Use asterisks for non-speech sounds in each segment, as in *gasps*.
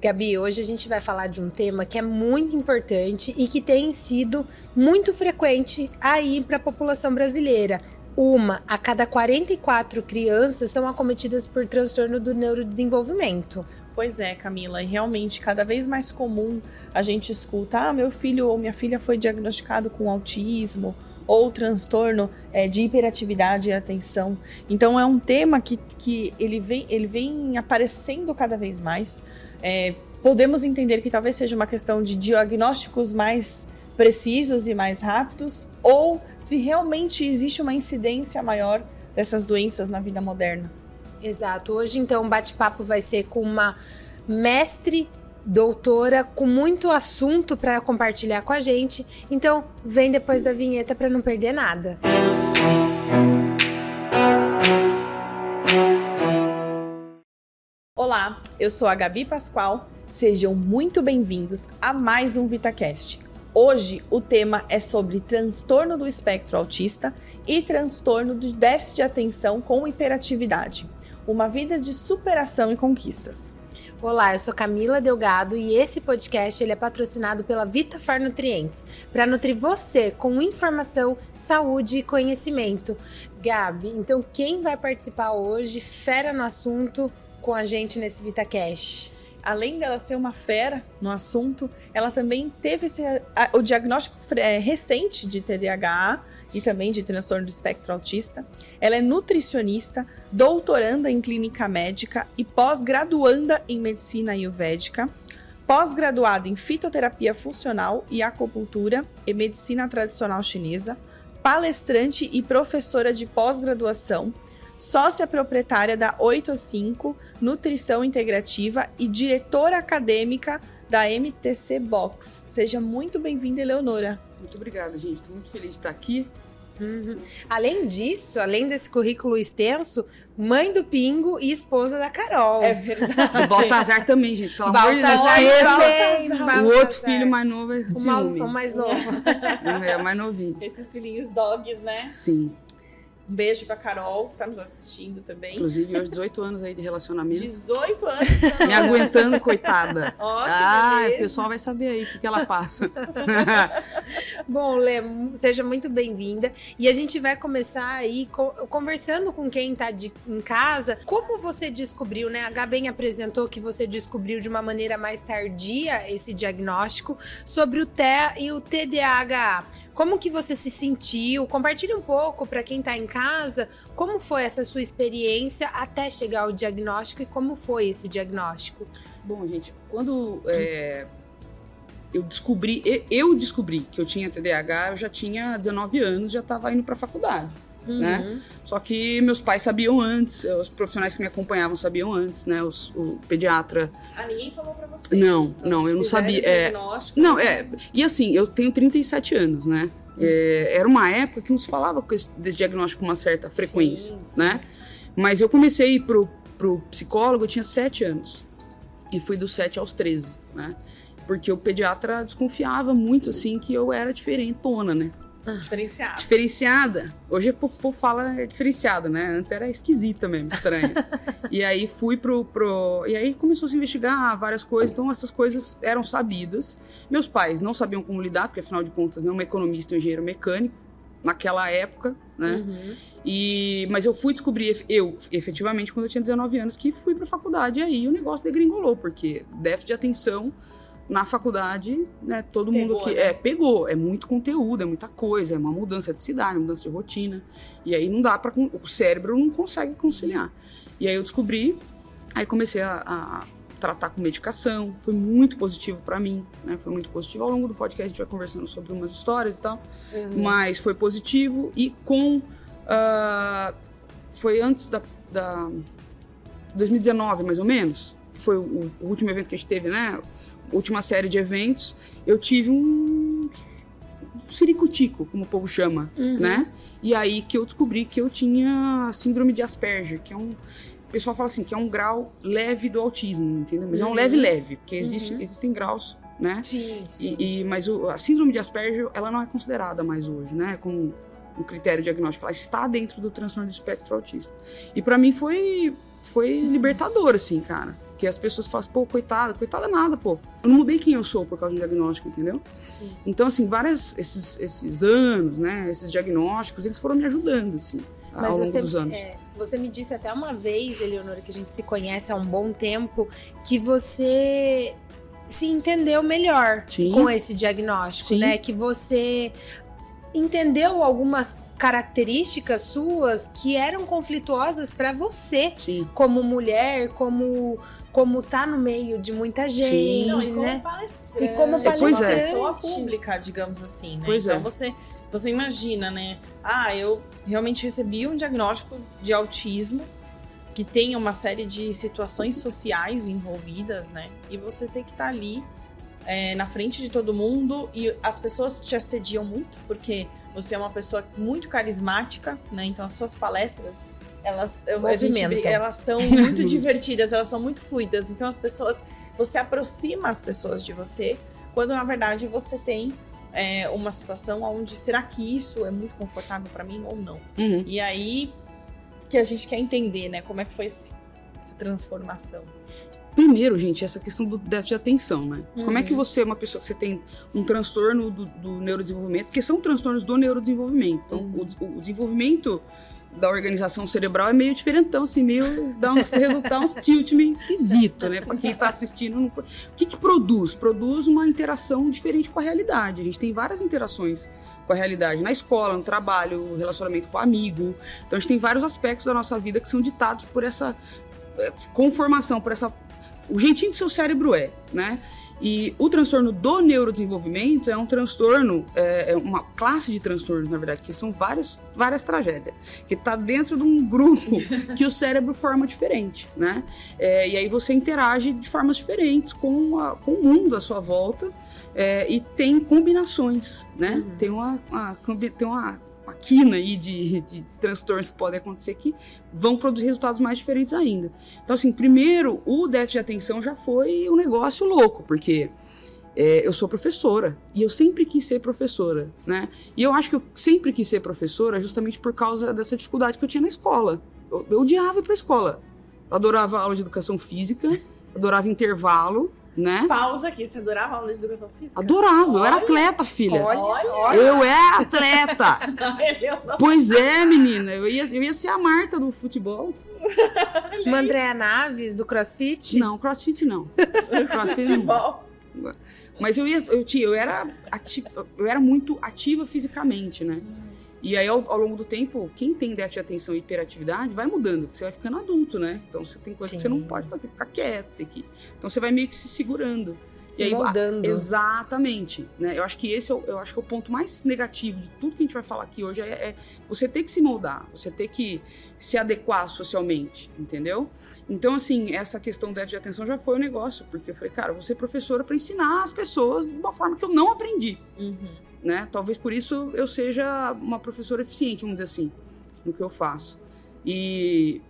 Gabi, hoje a gente vai falar de um tema que é muito importante e que tem sido muito frequente aí para a população brasileira. Uma a cada 44 crianças são acometidas por transtorno do neurodesenvolvimento. Pois é, Camila, e realmente cada vez mais comum a gente escuta: ah, meu filho ou minha filha foi diagnosticado com autismo ou transtorno é, de hiperatividade e atenção. Então é um tema que, que ele, vem, ele vem aparecendo cada vez mais. É, podemos entender que talvez seja uma questão de diagnósticos mais precisos e mais rápidos, ou se realmente existe uma incidência maior dessas doenças na vida moderna. Exato. Hoje, então, o bate-papo vai ser com uma mestre doutora com muito assunto para compartilhar com a gente. Então, vem depois da vinheta para não perder nada. Olá, eu sou a Gabi Pascoal. Sejam muito bem-vindos a mais um VitaCast. Hoje o tema é sobre transtorno do espectro autista e transtorno de déficit de atenção com hiperatividade. Uma vida de superação e conquistas. Olá, eu sou Camila Delgado e esse podcast ele é patrocinado pela VitaFar Nutrientes para nutrir você com informação, saúde e conhecimento. Gabi, então quem vai participar hoje, fera no assunto, com a gente nesse VitaCast? além dela ser uma fera no assunto, ela também teve esse, a, o diagnóstico é, recente de TDAH e também de transtorno do espectro autista. Ela é nutricionista, doutoranda em clínica médica e pós-graduanda em medicina ayurvédica, pós-graduada em fitoterapia funcional e acupuntura e medicina tradicional chinesa, palestrante e professora de pós-graduação sócia proprietária da 85 Nutrição Integrativa e diretora acadêmica da MTC Box. Seja muito bem-vinda, Eleonora. Muito obrigada, gente. Estou muito feliz de estar aqui. Uhum. Além disso, além desse currículo extenso, mãe do Pingo e esposa da Carol. É verdade. O Baltazar também, gente. Pelo Baltazar amor de Deus. O outro filho mais novo é ciúme. O mais novo. *laughs* é o mais novinho. Esses filhinhos dogs, né? Sim. Um beijo pra Carol, que tá nos assistindo também. Inclusive, hoje 18 anos aí de relacionamento. 18 anos? Me aguentando, coitada. *laughs* Ó, ah, o pessoal vai saber aí o que, que ela passa. *laughs* Bom, Lê, seja muito bem-vinda. E a gente vai começar aí conversando com quem tá de, em casa. Como você descobriu, né? A Gaben apresentou que você descobriu de uma maneira mais tardia esse diagnóstico sobre o TEA e o TDAH. Como que você se sentiu? Compartilhe um pouco para quem está em casa, como foi essa sua experiência até chegar ao diagnóstico e como foi esse diagnóstico? Bom, gente, quando é, eu descobri, eu descobri que eu tinha TDAH, eu já tinha 19 anos, já estava indo para a faculdade. Né? Uhum. Né? Só que meus pais sabiam antes, os profissionais que me acompanhavam sabiam antes, né? Os, o pediatra. Ah, ninguém falou pra você? Não, então, não, eu não sabia. É, não, é. E assim, eu tenho 37 anos, né? É, era uma época que não se falava desse diagnóstico com uma certa frequência, sim, sim. né? Mas eu comecei a ir pro, pro psicólogo, eu tinha 7 anos. E fui dos 7 aos 13, né? Porque o pediatra desconfiava muito, assim, que eu era diferentona, né? Diferenciada. Diferenciada. Hoje o povo fala diferenciada, né? Antes era esquisita mesmo, estranha. *laughs* e aí fui pro, pro. E aí começou a se investigar várias coisas, então essas coisas eram sabidas. Meus pais não sabiam como lidar, porque afinal de contas, não é um economista, um engenheiro mecânico, naquela época, né? Uhum. E, mas eu fui descobrir, eu, efetivamente, quando eu tinha 19 anos, que fui pra faculdade, e aí o negócio degringolou, porque déficit de atenção na faculdade, né, todo pegou, mundo que né? é pegou, é muito conteúdo, é muita coisa, é uma mudança de cidade, mudança de rotina. E aí não dá para o cérebro não consegue conciliar. E aí eu descobri, aí comecei a, a tratar com medicação, foi muito positivo para mim, né? Foi muito positivo. Ao longo do podcast a gente vai conversando sobre umas histórias e tal, uhum. mas foi positivo e com uh, foi antes da, da 2019 mais ou menos, foi o, o último evento que a gente teve, né? Última série de eventos, eu tive um ciricutico, como o povo chama, uhum. né? E aí que eu descobri que eu tinha síndrome de Asperger, que é um o pessoal fala assim que é um grau leve do autismo, entendeu? Mas uhum. é um leve uhum. leve, porque existe, uhum. existem graus, né? Sim, sim. E, e, mas o, a síndrome de Asperger, ela não é considerada mais hoje, né? Como um critério diagnóstico, ela está dentro do transtorno do espectro autista. E para mim foi foi libertador assim, cara Que as pessoas falam, pô, coitada, coitada nada, pô. Eu não mudei quem eu sou por causa do diagnóstico, entendeu? Sim. Então, assim, vários esses, esses anos, né, esses diagnósticos, eles foram me ajudando, assim, Mas ao longo você, dos anos. é, você me disse até uma vez, Eleonora, que a gente se conhece há um bom tempo, que você se entendeu melhor Sim. com esse diagnóstico, Sim. né? Que você entendeu algumas características suas que eram conflituosas para você, Sim. como mulher, como como tá no meio de muita gente, Não, e como né? palestrante. E como uma Pois é. pessoa pública, digamos assim, né? Pois então é. você, você imagina, né? Ah, eu realmente recebi um diagnóstico de autismo que tem uma série de situações sociais envolvidas, né? E você tem que estar ali é, na frente de todo mundo e as pessoas te assediam muito porque você é uma pessoa muito carismática, né? Então as suas palestras elas, gente brinca, elas são muito *laughs* divertidas, elas são muito fluidas. Então as pessoas, você aproxima as pessoas de você, quando na verdade você tem é, uma situação onde será que isso é muito confortável para mim ou não? Uhum. E aí que a gente quer entender, né? Como é que foi esse- essa transformação? Primeiro, gente, essa questão do déficit de atenção, né? Como é que Uhum. você é uma pessoa que você tem um transtorno do, do neurodesenvolvimento? Porque são transtornos do neurodesenvolvimento. Então, Uhum. o, o desenvolvimento da organização cerebral é meio diferentão, assim, meio dá uns resultar uns tilt meio esquisito, né? Pra quem tá assistindo. não- O que que produz? Produz uma interação diferente com a realidade. A gente tem várias interações com a realidade. Na escola, no trabalho, relacionamento com amigo. Então a gente tem vários aspectos da nossa vida que são ditados por essa eh, conformação, por essa o jeitinho que seu cérebro é, né? E o transtorno do neurodesenvolvimento é um transtorno, é é uma classe de transtornos, na verdade, que são várias, várias tragédias, que está dentro de um grupo *laughs* que o cérebro forma diferente, né? É, e aí você interage de formas diferentes com, a- com o mundo à sua volta é, e tem combinações, né? Uhum. Tem uma, uma tem uma quina aí de, de transtornos que podem acontecer que vão produzir resultados mais diferentes ainda. Então, assim, primeiro, o déficit de atenção já foi um negócio louco, porque é, eu sou professora e eu sempre quis ser professora, né? E eu acho que eu sempre quis ser professora justamente por causa dessa dificuldade que eu tinha na escola. Eu, eu odiava ir pra escola. Eu adorava aula de educação física, adorava intervalo, né? Pausa aqui, você adorava a aula de educação física? Adorava, eu era Olha. atleta, filha. Olha, Olha. olha. Eu era atleta! *laughs* Pois é, menina, eu ia, eu ia ser a Marta do futebol. Uma Andréa Naves do CrossFit? Não, crossfit não. *laughs* Crossfit não. Futebol. Mas eu ia, eu tinha, eu era ati- eu era muito ativa fisicamente, né? E aí, ao, ao longo do tempo, quem tem déficit de atenção e hiperatividade vai mudando, porque você vai ficando adulto, né? Então você tem coisas que você não Sim. pode fazer, tem que ficar quieto, tem que. Então você vai meio que se segurando. Se E aí, moldando. Exatamente. Né? Eu acho que esse é o, eu acho que é o ponto mais negativo de tudo que a gente vai falar aqui hoje é, é você ter que se moldar, você ter que se adequar socialmente, entendeu? Então, assim, essa questão do déficit de atenção já foi um negócio, porque eu falei, cara, eu vou ser professora para ensinar as pessoas de uma forma que eu não aprendi, Uhum. Né? Talvez por isso eu seja uma professora eficiente, vamos dizer assim, no que eu faço. E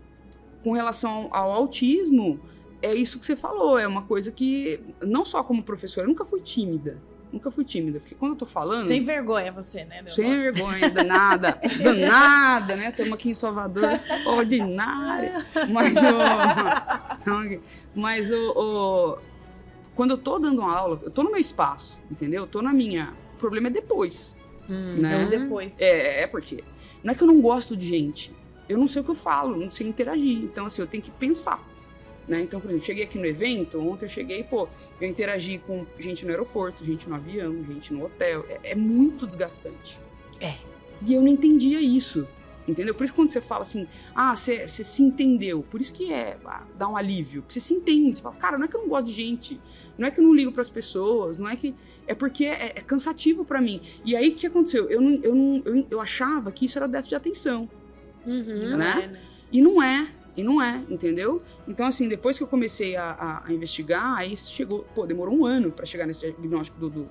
com relação ao autismo, é isso que você falou, é uma coisa que, não só como professora, eu nunca fui tímida. Nunca fui tímida, porque quando eu tô falando. Sem vergonha você, né, Leonora? Sem vergonha, danada, *laughs* danada, né? Estamos aqui em Salvador, ordinária. Mas *laughs* o. Mas o, o- Quando eu tô dando uma aula, eu tô no meu espaço, entendeu? Eu tô na minha. O problema é depois. Hum, né? Então, depois. É, é porque. Não é que eu não gosto de gente. Eu não sei o que eu falo, não sei interagir. Então, assim, eu tenho que pensar. Né? Então, por exemplo, cheguei aqui no evento, ontem eu cheguei, pô, eu interagi com gente no aeroporto, gente no avião, gente no hotel. É, é muito desgastante. É. E eu não entendia isso. Entendeu? Por isso quando você fala assim, ah, você você se entendeu. Por isso que é, ah, dá um alívio. Porque você se entende. Você fala, cara, não é que eu não gosto de gente. Não é que eu não ligo pras pessoas. Não é que. É porque é, é cansativo pra mim. E aí o que aconteceu? Eu, não, eu, não, eu, eu achava que isso era déficit de atenção. Uhum. Né? é, né? E não é. E não é, entendeu? Então, assim, depois que eu comecei a, a- investigar, aí chegou. Pô, demorou um ano pra chegar nesse diagnóstico do, do,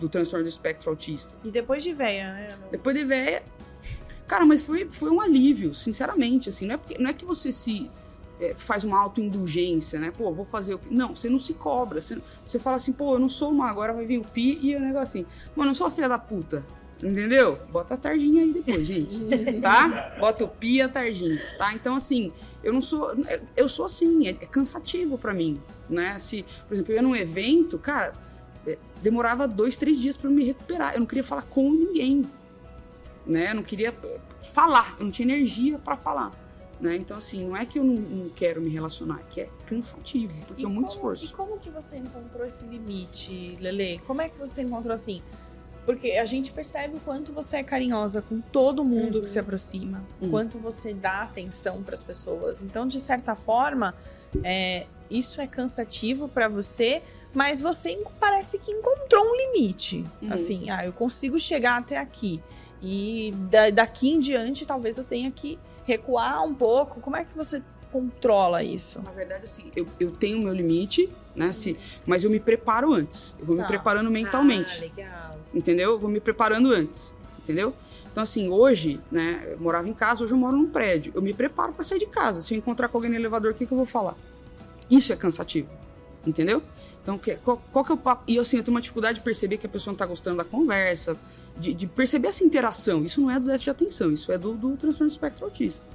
do transtorno do espectro autista. E depois de véia, né? Depois de ver. Cara, mas foi, foi um alívio, sinceramente. Assim, não é, porque, não é que você se. é, faz uma autoindulgência, né? Pô, vou fazer o que. Não, você não se cobra. Você, você fala assim, pô, eu não sou uma, agora vai vir o pi e o negócio assim. Mano, eu não sou a filha da puta. Entendeu? Bota a tardinha aí depois, gente. tá? *laughs* Bota o pia, tardinha, tá? Então, assim, eu não sou. Eu sou assim, é, é cansativo para mim, né? Se, por exemplo, eu ia num evento, cara, é, demorava dois, três dias para me recuperar. Eu não queria falar com ninguém, né? Eu não queria falar, eu não tinha energia para falar. Né? Então, assim, não é que eu não, não, quero me relacionar, é que é cansativo, porque e é muito como, esforço. E como que você encontrou esse limite, Lele? Como é que você encontrou assim? Porque a gente percebe o quanto você é carinhosa com todo mundo uhum. que se aproxima, uhum. quanto você dá atenção para as pessoas. Então, de certa forma, é, isso é cansativo para você, mas você parece que encontrou um limite. Uhum. Assim, ah, eu consigo chegar até aqui. E da, daqui em diante, talvez eu tenha que recuar um pouco. Como é que você controla isso? Na verdade, assim, eu, eu tenho o meu limite, né? Se, mas eu me preparo antes. Eu vou tá. me preparando mentalmente. Ah, legal entendeu? Eu vou me preparando antes, entendeu? Então, assim, hoje, né, eu morava em casa, hoje eu moro num prédio. Eu me preparo para sair de casa. Se eu encontrar com alguém no elevador, o que, que eu vou falar? Isso é cansativo, entendeu? Então, que, qual, qual, que é o papo? E assim, eu tenho uma dificuldade de perceber que a pessoa não tá gostando da conversa, de, de perceber essa interação. Isso não é do déficit de atenção, isso é do, do transtorno do espectro autista.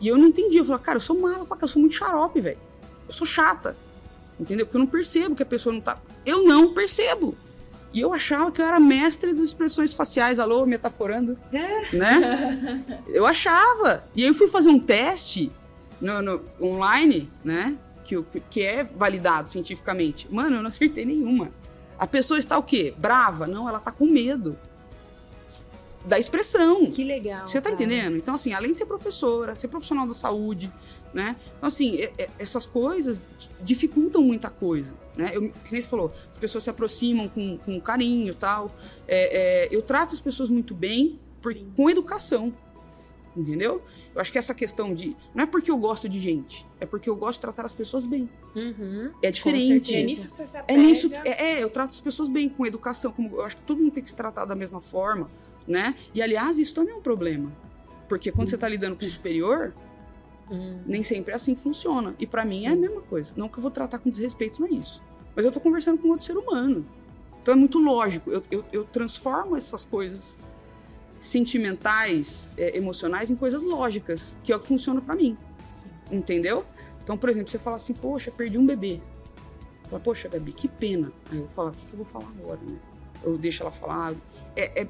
E eu não entendi. Eu falei, cara, eu sou mala eu sou muito xarope, velho. Eu sou chata. Entendeu? Porque eu não percebo que a pessoa não tá. Eu não percebo. E eu achava que eu era mestre das expressões faciais, alô, metaforando, *laughs* né? Eu achava. E aí eu fui fazer um teste no, no, online, né? Que, que é validado cientificamente. Mano, eu não acertei nenhuma. A pessoa está o quê? Brava? Não, ela está com medo da expressão. Que legal. Você tá cara. entendendo? Então, assim, além de ser professora, ser profissional da saúde, né? Então, assim, essas coisas dificultam muita coisa. Né? Eu, que nem você falou, as pessoas se aproximam com, com carinho e tal. É, é, eu trato as pessoas muito bem por, com educação. Entendeu? Eu acho que essa questão de. Não é porque eu gosto de gente, é porque eu gosto de tratar as pessoas bem. Uhum, é diferente. É nisso que você se apega. É nisso. É, é, eu trato as pessoas bem, com educação. Como, eu acho que todo mundo tem que se tratar da mesma forma, né? E aliás, isso também é um problema. Porque quando você está lidando com o superior, uhum. nem sempre é assim que funciona. E para mim Sim. é a mesma coisa. Não que eu vou tratar com desrespeito, não é isso. Mas eu tô conversando com outro ser humano. Então é muito lógico. Eu, eu, eu transformo essas coisas sentimentais, é, emocionais, em coisas lógicas, que é o que funciona para mim. Sim. Entendeu? Então, por exemplo, você fala assim, poxa, perdi um bebê. Fala, poxa, Gabi, que pena. Aí eu falar, o que, que eu vou falar agora, né? Eu deixo ela falar. É, é,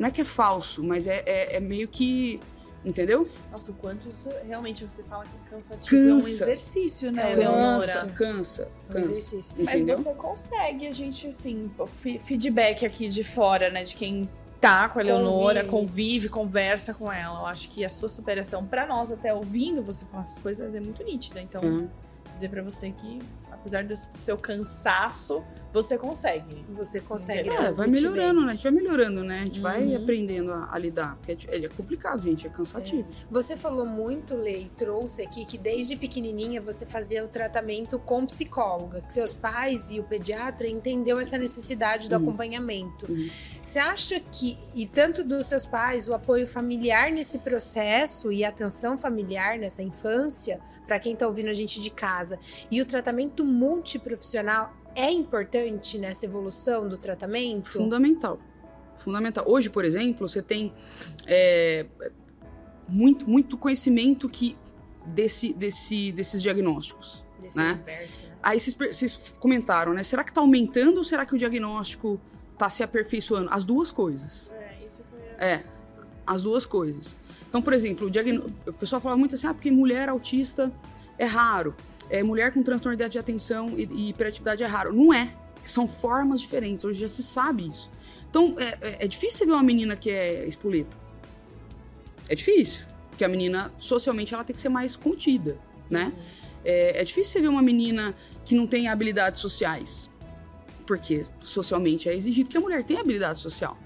não é que é falso, mas é, é, é meio que Entendeu? Nossa, o quanto isso realmente você fala que é cansativo cansa. é um exercício, né? Cansa, cansa, cansa. Um exercício. Mas você consegue, a gente, assim, feedback aqui de fora, né? De quem tá com a Eleonora, convive. convive, conversa com ela. Eu acho que a sua superação, para nós, até ouvindo você falar essas coisas, é muito nítida. Então, uhum. dizer para você que, apesar do seu cansaço, você consegue. Você consegue. É, vai melhorando, bem. né? A gente vai melhorando, né? A gente uhum. vai aprendendo a, a lidar. Porque é, é, complicado, gente, é cansativo. É. Você falou muito, Lei, trouxe aqui que desde pequenininha você fazia o tratamento com psicóloga, que seus pais e o pediatra entendeu essa necessidade do uhum. acompanhamento. Uhum. Você acha que, e tanto dos seus pais, o apoio familiar nesse processo e a atenção familiar nessa infância, para quem está ouvindo a gente de casa, e o tratamento multiprofissional é importante nessa evolução do tratamento? Fundamental. Fundamental. Hoje, por exemplo, você tem é, muito, muito conhecimento que desse, desse, desses diagnósticos. Desse né? universo. Né? Aí vocês, vocês comentaram, né? Será que está aumentando ou será que o diagnóstico está se aperfeiçoando? As duas coisas. É, isso foi. É, as duas coisas. Então, por exemplo, o, diagn... o pessoal fala muito assim, ah, porque mulher autista é raro é, mulher com transtorno de déficit de atenção e, e hiperatividade é raro. Não é. São formas diferentes. Hoje já se sabe isso. Então, é, é, é difícil ver uma menina que é espoleta. É difícil. Porque a menina, socialmente, ela tem que ser mais contida, né? Uhum. É, é difícil você ver uma menina que não tem habilidades sociais. Porque socialmente é exigido que a mulher tenha habilidade social.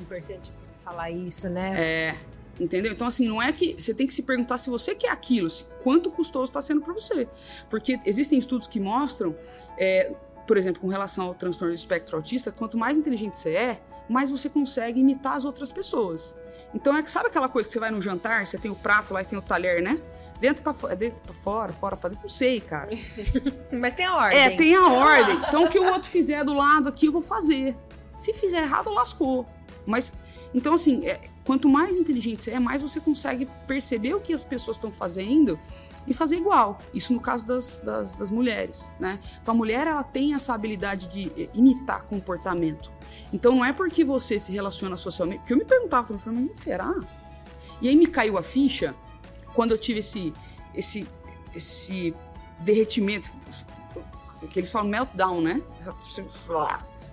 Importante você falar isso, né? É. Entendeu? Então, assim, não é que. Você tem que se perguntar se você quer aquilo, se, quanto custoso está sendo para você. Porque existem estudos que mostram, é, por exemplo, com relação ao transtorno do espectro autista, quanto mais inteligente você é, mais você consegue imitar as outras pessoas. Então, é que sabe aquela coisa que você vai no jantar, você tem o prato lá e tem o talher, né? Dentro pra, fora, dentro pra fora, fora pra dentro, não sei, cara. *laughs* Mas tem a ordem. É, tem a ordem. Então, o que o outro fizer do lado aqui, eu vou fazer. Se fizer errado, lascou. Mas Então, assim, é, quanto mais inteligente você é, mais você consegue perceber o que as pessoas estão fazendo e fazer igual. Isso no caso das, das, das, mulheres, né? Então, a mulher, ela tem essa habilidade de eh, imitar comportamento. Então, não é porque você se relaciona socialmente... Porque eu me perguntava também, falei, mas será? E aí me caiu a ficha quando eu tive esse, esse, esse derretimento, que eles falam meltdown, né?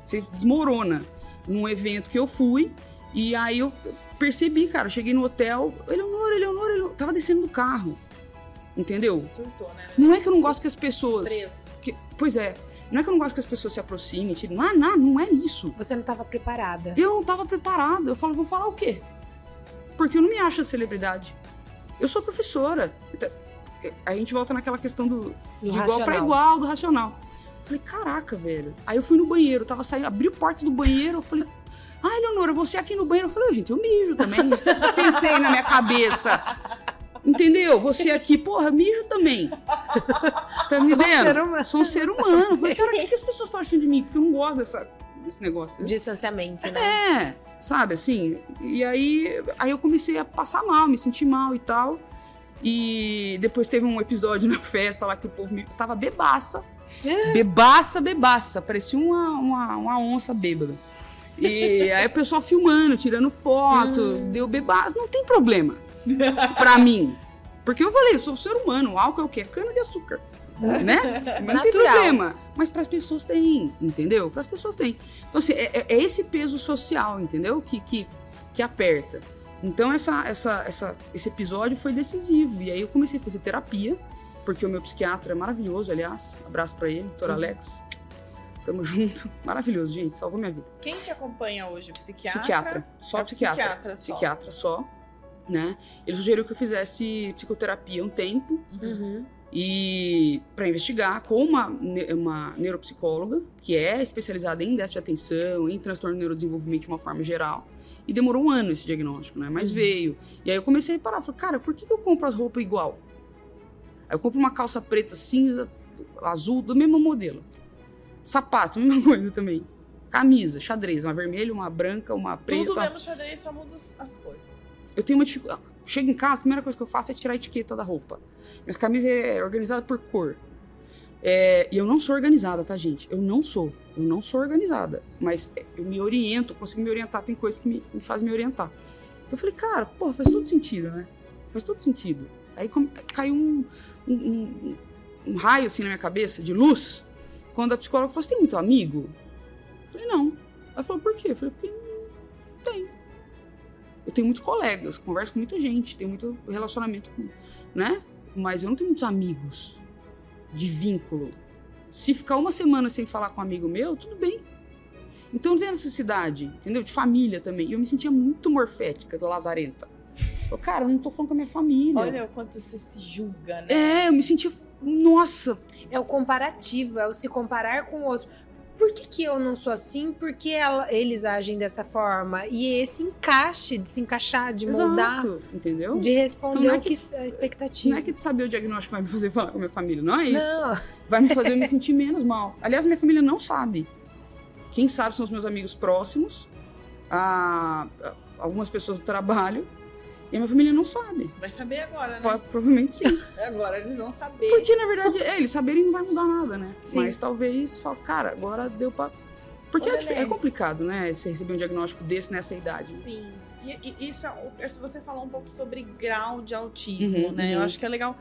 Você desmorona num evento que eu fui e aí eu percebi, cara, cheguei no hotel, Eleonora, Eleonora, Eleonora, tava descendo do carro. Entendeu? Você surtou, né? Não é que eu não gosto que as pessoas. Que, pois é. Não é que eu não gosto que as pessoas se aproximem. Tipo, não, não, não é isso. Você não estava preparada. Eu não estava preparada. Eu falo, vou falar o quê? Porque eu não me acho celebridade. Eu sou professora. Então, a gente volta naquela questão do, do de igual para igual, do racional. Eu falei, caraca, velho. Aí eu fui no banheiro, tava saindo, abri a porta do banheiro, eu falei, ai, Leonora, você aqui no banheiro? Eu falei, gente, eu mijo também. *laughs* Pensei na minha cabeça. Entendeu? Você aqui, porra, mijo também. Tá me Sou vendo? Humano. Sou um ser humano. Falei, cara, o que, que as pessoas estão achando de mim? Porque eu não gosto dessa, desse negócio. Distanciamento, né? É, sabe, assim. E aí, aí eu comecei a passar mal, me sentir mal e tal. E depois teve um episódio *laughs* na festa lá que o povo me tava bebaça. É. *gasps* Bebaça, bebaça. Parecia uma, uma, uma onça bêbada. E aí o pessoal filmando, tirando foto, hum. deu bebaça. Não tem problema pra *laughs* mim. Porque eu falei, eu sou ser humano, o álcool é o quê? Cana de açúcar. Né? *laughs* Mas não tem problema. Mas para as pessoas tem, entendeu? Para as pessoas tem. Então, assim, é, é, esse peso social, entendeu? Que, que, que aperta. Então, essa, essa, essa, esse episódio foi decisivo. E aí eu comecei a fazer terapia, porque o meu psiquiatra é maravilhoso, aliás. Abraço para ele, doutor. Alex. Tamo junto. *laughs* Maravilhoso, gente. Salvou minha vida. Quem te acompanha hoje? Psiquiatra? Psiquiatra. Só é psiquiatra. Psiquiatra só. Psiquiatra só né? Ele sugeriu que eu fizesse psicoterapia um tempo. Uhum. E para investigar com uma, uma neuropsicóloga, que é especializada em déficit de atenção, em transtorno de neurodesenvolvimento de uma forma geral. E demorou um ano esse diagnóstico, né? Mas uhum. veio. E aí eu comecei a reparar, falei, cara, por que, que eu compro as roupas igual? Aí eu compro uma calça preta, cinza, azul, do mesmo modelo. Sapato, *laughs* mesma coisa também. Camisa, xadrez, uma vermelha, uma branca, uma preta. Tudo mesmo xadrez, só muda as cores. Eu tenho uma dificuldade. Chego em casa, a primeira coisa que eu faço é tirar a etiqueta da roupa. Minha camisa é organizada por cor. É, e eu não sou organizada, tá, gente? Eu não sou. Eu não sou organizada. Mas eu me oriento, consigo me orientar. Tem coisas que me, me fazem me orientar. Então eu falei, cara, pô, faz todo sentido, né? Faz todo sentido. Aí caiu um, um, um, um, raio assim na minha cabeça de luz. Quando a psicóloga falou: Você tem muito amigo? Eu falei: Não. Ela falou: Por quê? Eu falei: Porque tem eu tenho muitos colegas, converso com muita gente, tenho muito relacionamento, né? Mas eu não tenho muitos amigos de vínculo. Se ficar uma semana sem falar com um amigo meu, tudo bem. Então não tem necessidade, entendeu? De família também. E eu me sentia muito morfética, da lazarenta. Eu, cara, eu não tô falando com a minha família. Olha o quanto você se julga, né? É, eu me sentia. Nossa! É o comparativo, é o se comparar com o outro por que, que eu não sou assim? Por que ela, eles agem dessa forma? E esse encaixe, de se encaixar, de. Exato, entendeu? De responder então, é que, que, a expectativa. Não é que saber o diagnóstico vai me fazer falar com a minha família, não é isso. Não. Vai me fazer me sentir menos mal. Aliás, minha família não sabe. Quem sabe são os meus amigos próximos, a, a, algumas pessoas do trabalho e a minha família não sabe. Vai saber agora, né? provavelmente sim. *laughs* agora eles vão saber. Porque, na verdade, é, eles saberem não vai mudar nada, né? Sim. Mas talvez só, cara, agora deu pra. Porque é, é, complicado, né? Você receber um diagnóstico desse nessa idade. Sim. E, e isso é, se você falar um pouco sobre grau de autismo, uhum, né? Uhum. Eu acho que é legal.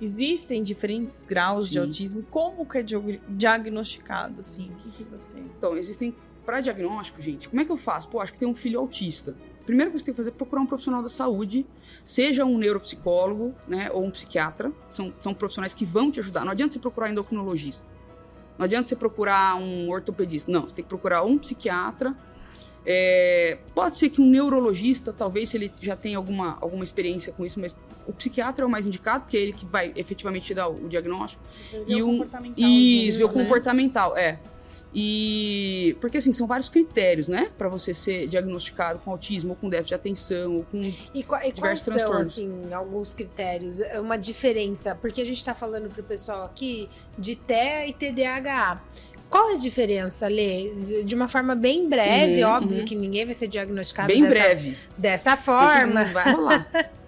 Existem diferentes graus Sim. de autismo. Como que é diagnosticado, assim? O que, que você. Então, existem. Para diagnóstico, gente, como é que eu faço? Pô, acho que tem um filho autista primeiro que você tem que fazer é procurar um profissional da saúde, seja um neuropsicólogo, né, ou um psiquiatra. São, são profissionais que vão te ajudar. Não adianta você procurar endocrinologista. Não adianta você procurar um ortopedista. Não, você tem que procurar um psiquiatra. É, pode ser que um neurologista, talvez, se ele já tem alguma, alguma experiência com isso, mas o psiquiatra é o mais indicado, porque é ele que vai efetivamente te dar o, o diagnóstico. E um, isso, ver o né? comportamental, é. E porque assim, são vários critérios, né, para você ser diagnosticado com autismo ou com déficit de atenção ou com e, qua, e quais são assim alguns critérios, é uma diferença, porque a gente está falando pro pessoal aqui de TEA e TDAH. Qual é a diferença, Lê? De uma forma bem breve, Uhum, óbvio uhum. que ninguém vai ser diagnosticado Bem dessa, breve. dessa forma. Não vai rolar. *laughs*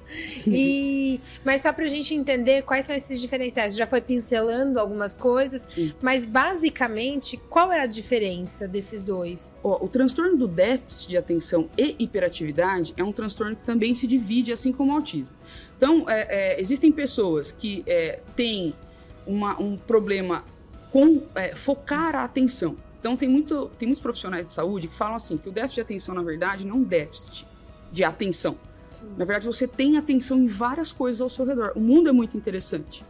E, *laughs* mas só pra gente entender quais são esses diferenciais. Já foi pincelando algumas coisas, Sim. mas basicamente, qual é a diferença desses dois? Ó, o transtorno do déficit de atenção e hiperatividade é um transtorno que também se divide, assim como o autismo. Então, é, é, existem pessoas que é, têm uma- um problema com é, focar a atenção. Então, tem, muito, tem muitos profissionais de saúde que falam assim, que o déficit de atenção, na verdade, não é um déficit de atenção. Na verdade, você tem atenção em várias coisas ao seu redor. O mundo é muito interessante.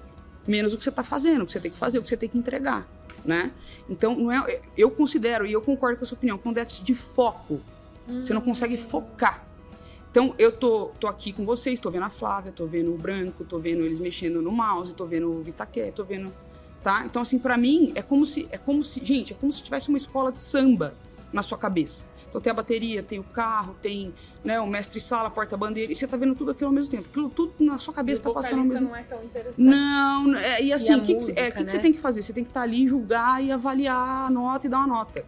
Menos o que você está fazendo, o que você tem que fazer, o que você tem que entregar, né? Então, não é, eu considero, e eu concordo com a sua opinião, que é um déficit de foco. Você não consegue focar. Então, eu tô, tô aqui com vocês, tô vendo a Flávia, tô vendo o Branco, tô vendo eles mexendo no mouse, tô vendo o Vitaqué, tô vendo... Tá? Então, assim, pra mim, é como se... É como se... Gente, é como se tivesse uma escola de samba na sua cabeça. Então, tem a bateria, tem o carro, tem né, o mestre-sala, porta-bandeira, e você tá vendo tudo aquilo ao mesmo tempo. Aquilo tudo na sua cabeça E tá passando ao mesmo não é tão interessante. não, é, e assim, o que, que, você- é, que que você né? tem que fazer? Você tem que estar ali, julgar e avaliar a nota e dar uma nota.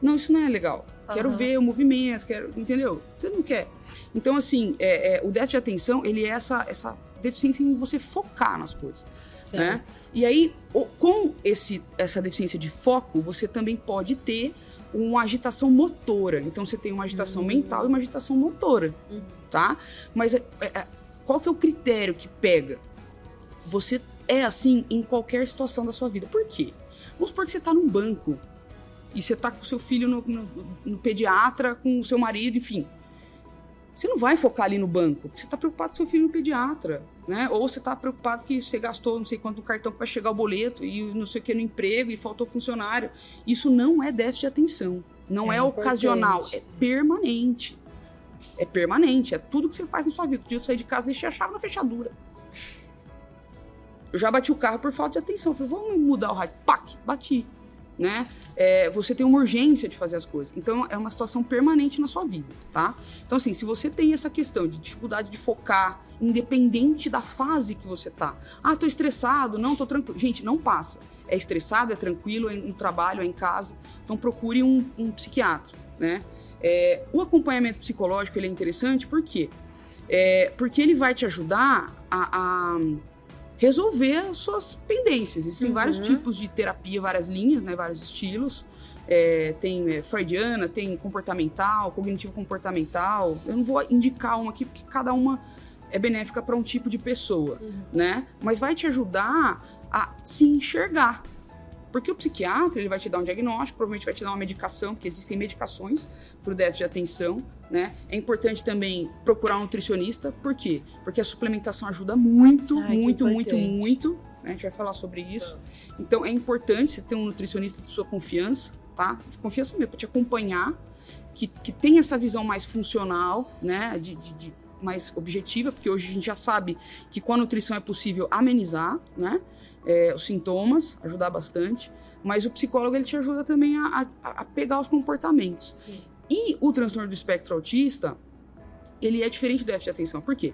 Não, isso não é legal. Quero Aham. ver o movimento, quero, entendeu? Você não quer. Então, assim, é, é, o déficit de atenção, ele é essa, essa deficiência em você focar nas coisas, né? E aí, o- com esse, essa deficiência de foco, você também pode ter uma agitação motora. Então, você tem uma agitação mental e uma agitação motora, Uhum. tá? Mas é- é- é- qual que é o critério que pega? Você é assim em qualquer situação da sua vida. Por quê? Vamos supor que você tá num banco e você tá com o seu filho no, no- no pediatra, com o seu marido, enfim. Você não vai focar ali no banco, porque você tá preocupado com seu filho no pediatra, né? Ou você tá preocupado que você gastou não sei quanto no cartão que vai chegar o boleto e não sei o que no emprego e faltou funcionário. Isso não é déficit de atenção. Não É é, ocasional, é permanente. É permanente, é tudo que você faz na sua vida. Um dia eu saí de casa, deixei a chave na fechadura. Eu já bati o carro por falta de atenção. Falei, vamos mudar o rádio. Pac, bati. Né? É, você tem uma urgência de fazer as coisas. Então, é uma situação permanente na sua vida, tá? Então, assim, se você tem essa questão de dificuldade de focar, independente da fase que você tá. Ah, tô estressado, não, tô tranquilo. Gente, não passa. É estressado, é tranquilo, é no trabalho, é em casa. Então, procure um, um psiquiatra, né? É, o acompanhamento psicológico, ele é interessante, por quê? É, porque ele vai te ajudar a- a resolver as suas pendências. Existem Uhum. vários tipos de terapia, várias linhas, né, vários estilos. É, tem é, freudiana, tem comportamental, cognitivo comportamental. Eu não vou indicar uma aqui porque cada uma é benéfica para um tipo de pessoa, Uhum. né? Mas vai te ajudar a se enxergar. Porque o psiquiatra, ele vai te dar um diagnóstico, provavelmente vai te dar uma medicação, porque existem medicações para o déficit de atenção, né? É importante também procurar um nutricionista, por quê? Porque a suplementação ajuda muito, Ai, muito, muito, muito. né? A gente vai falar sobre isso. Então é importante você ter um nutricionista de sua confiança, tá? De confiança mesmo, para te acompanhar, que, que tem essa visão mais funcional, né? De, de- de mais objetiva, porque hoje a gente já sabe que com a nutrição é possível amenizar, né? É, os sintomas, ajudar bastante. Mas o psicólogo ele te ajuda também a, a- a pegar os comportamentos. Sim. E o transtorno do espectro autista, ele é diferente do déficit de atenção. Por quê?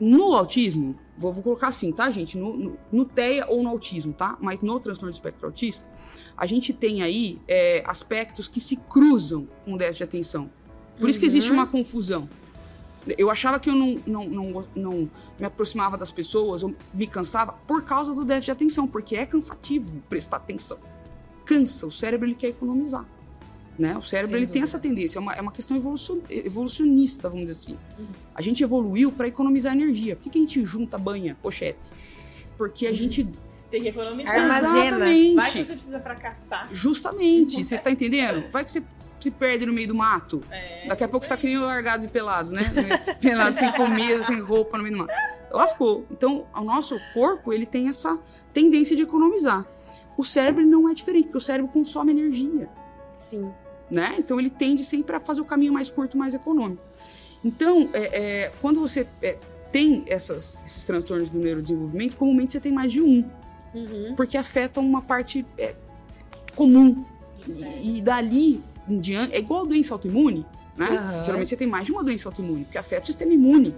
No autismo, vou, vou colocar assim, tá, gente? No, no, no TEA ou no autismo, tá? Mas no transtorno do espectro autista, a gente tem aí é, aspectos que se cruzam com o déficit de atenção. Por isso que existe Uhum. uma confusão. Eu achava que eu não, não, não, não me aproximava das pessoas, ou me cansava por causa do déficit de atenção, porque é cansativo prestar atenção. Cansa, o cérebro ele quer economizar. Né? O cérebro Sem ele tem essa tendência, é uma, é uma questão evolucion- evolucionista, vamos dizer assim. Uhum. A gente evoluiu para economizar energia. Por que, que a gente junta banha, pochete? Porque a Uhum. gente. Tem que economizar. Armazena. Exatamente. Vai que você precisa pra caçar. Justamente. Você tá entendendo? Vai que você se perde no meio do mato. É, Daqui a pouco você tá que nem o largados e pelados, né? *laughs* Pelado, sem comida, sem roupa no meio do mar. Lascou. Então, o nosso corpo, ele tem essa tendência de economizar. O cérebro não é diferente, porque o cérebro consome energia, Sim. né? Então, ele tende sempre a fazer o caminho mais curto, mais econômico. Então, é, é, quando você é, tem essas- esses transtornos do neurodesenvolvimento, comumente você tem mais de um, Uhum. porque afetam uma parte é, comum. E, e dali diante, é igual a doença autoimune, né? Aham. Geralmente você tem mais de uma doença autoimune, porque afeta o sistema imune.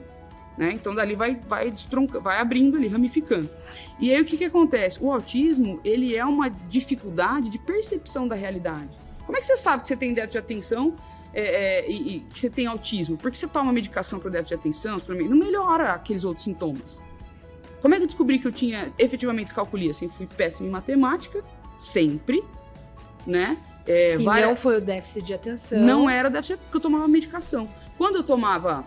Né? Então dali vai, vai, destronca, vai abrindo ali, ramificando. E aí o que, que acontece? O autismo, ele é uma dificuldade de percepção da realidade. Como é que você sabe que você tem déficit de atenção é, é, e, e, que você tem autismo? Porque você toma medicação para déficit de atenção, não melhora aqueles outros sintomas. Como é que eu descobri que eu tinha efetivamente descalculia? Assim, fui péssimo em matemática, sempre, né? É, e vai... não foi o déficit de atenção. Não era déficit, porque eu tomava medicação. Quando eu tomava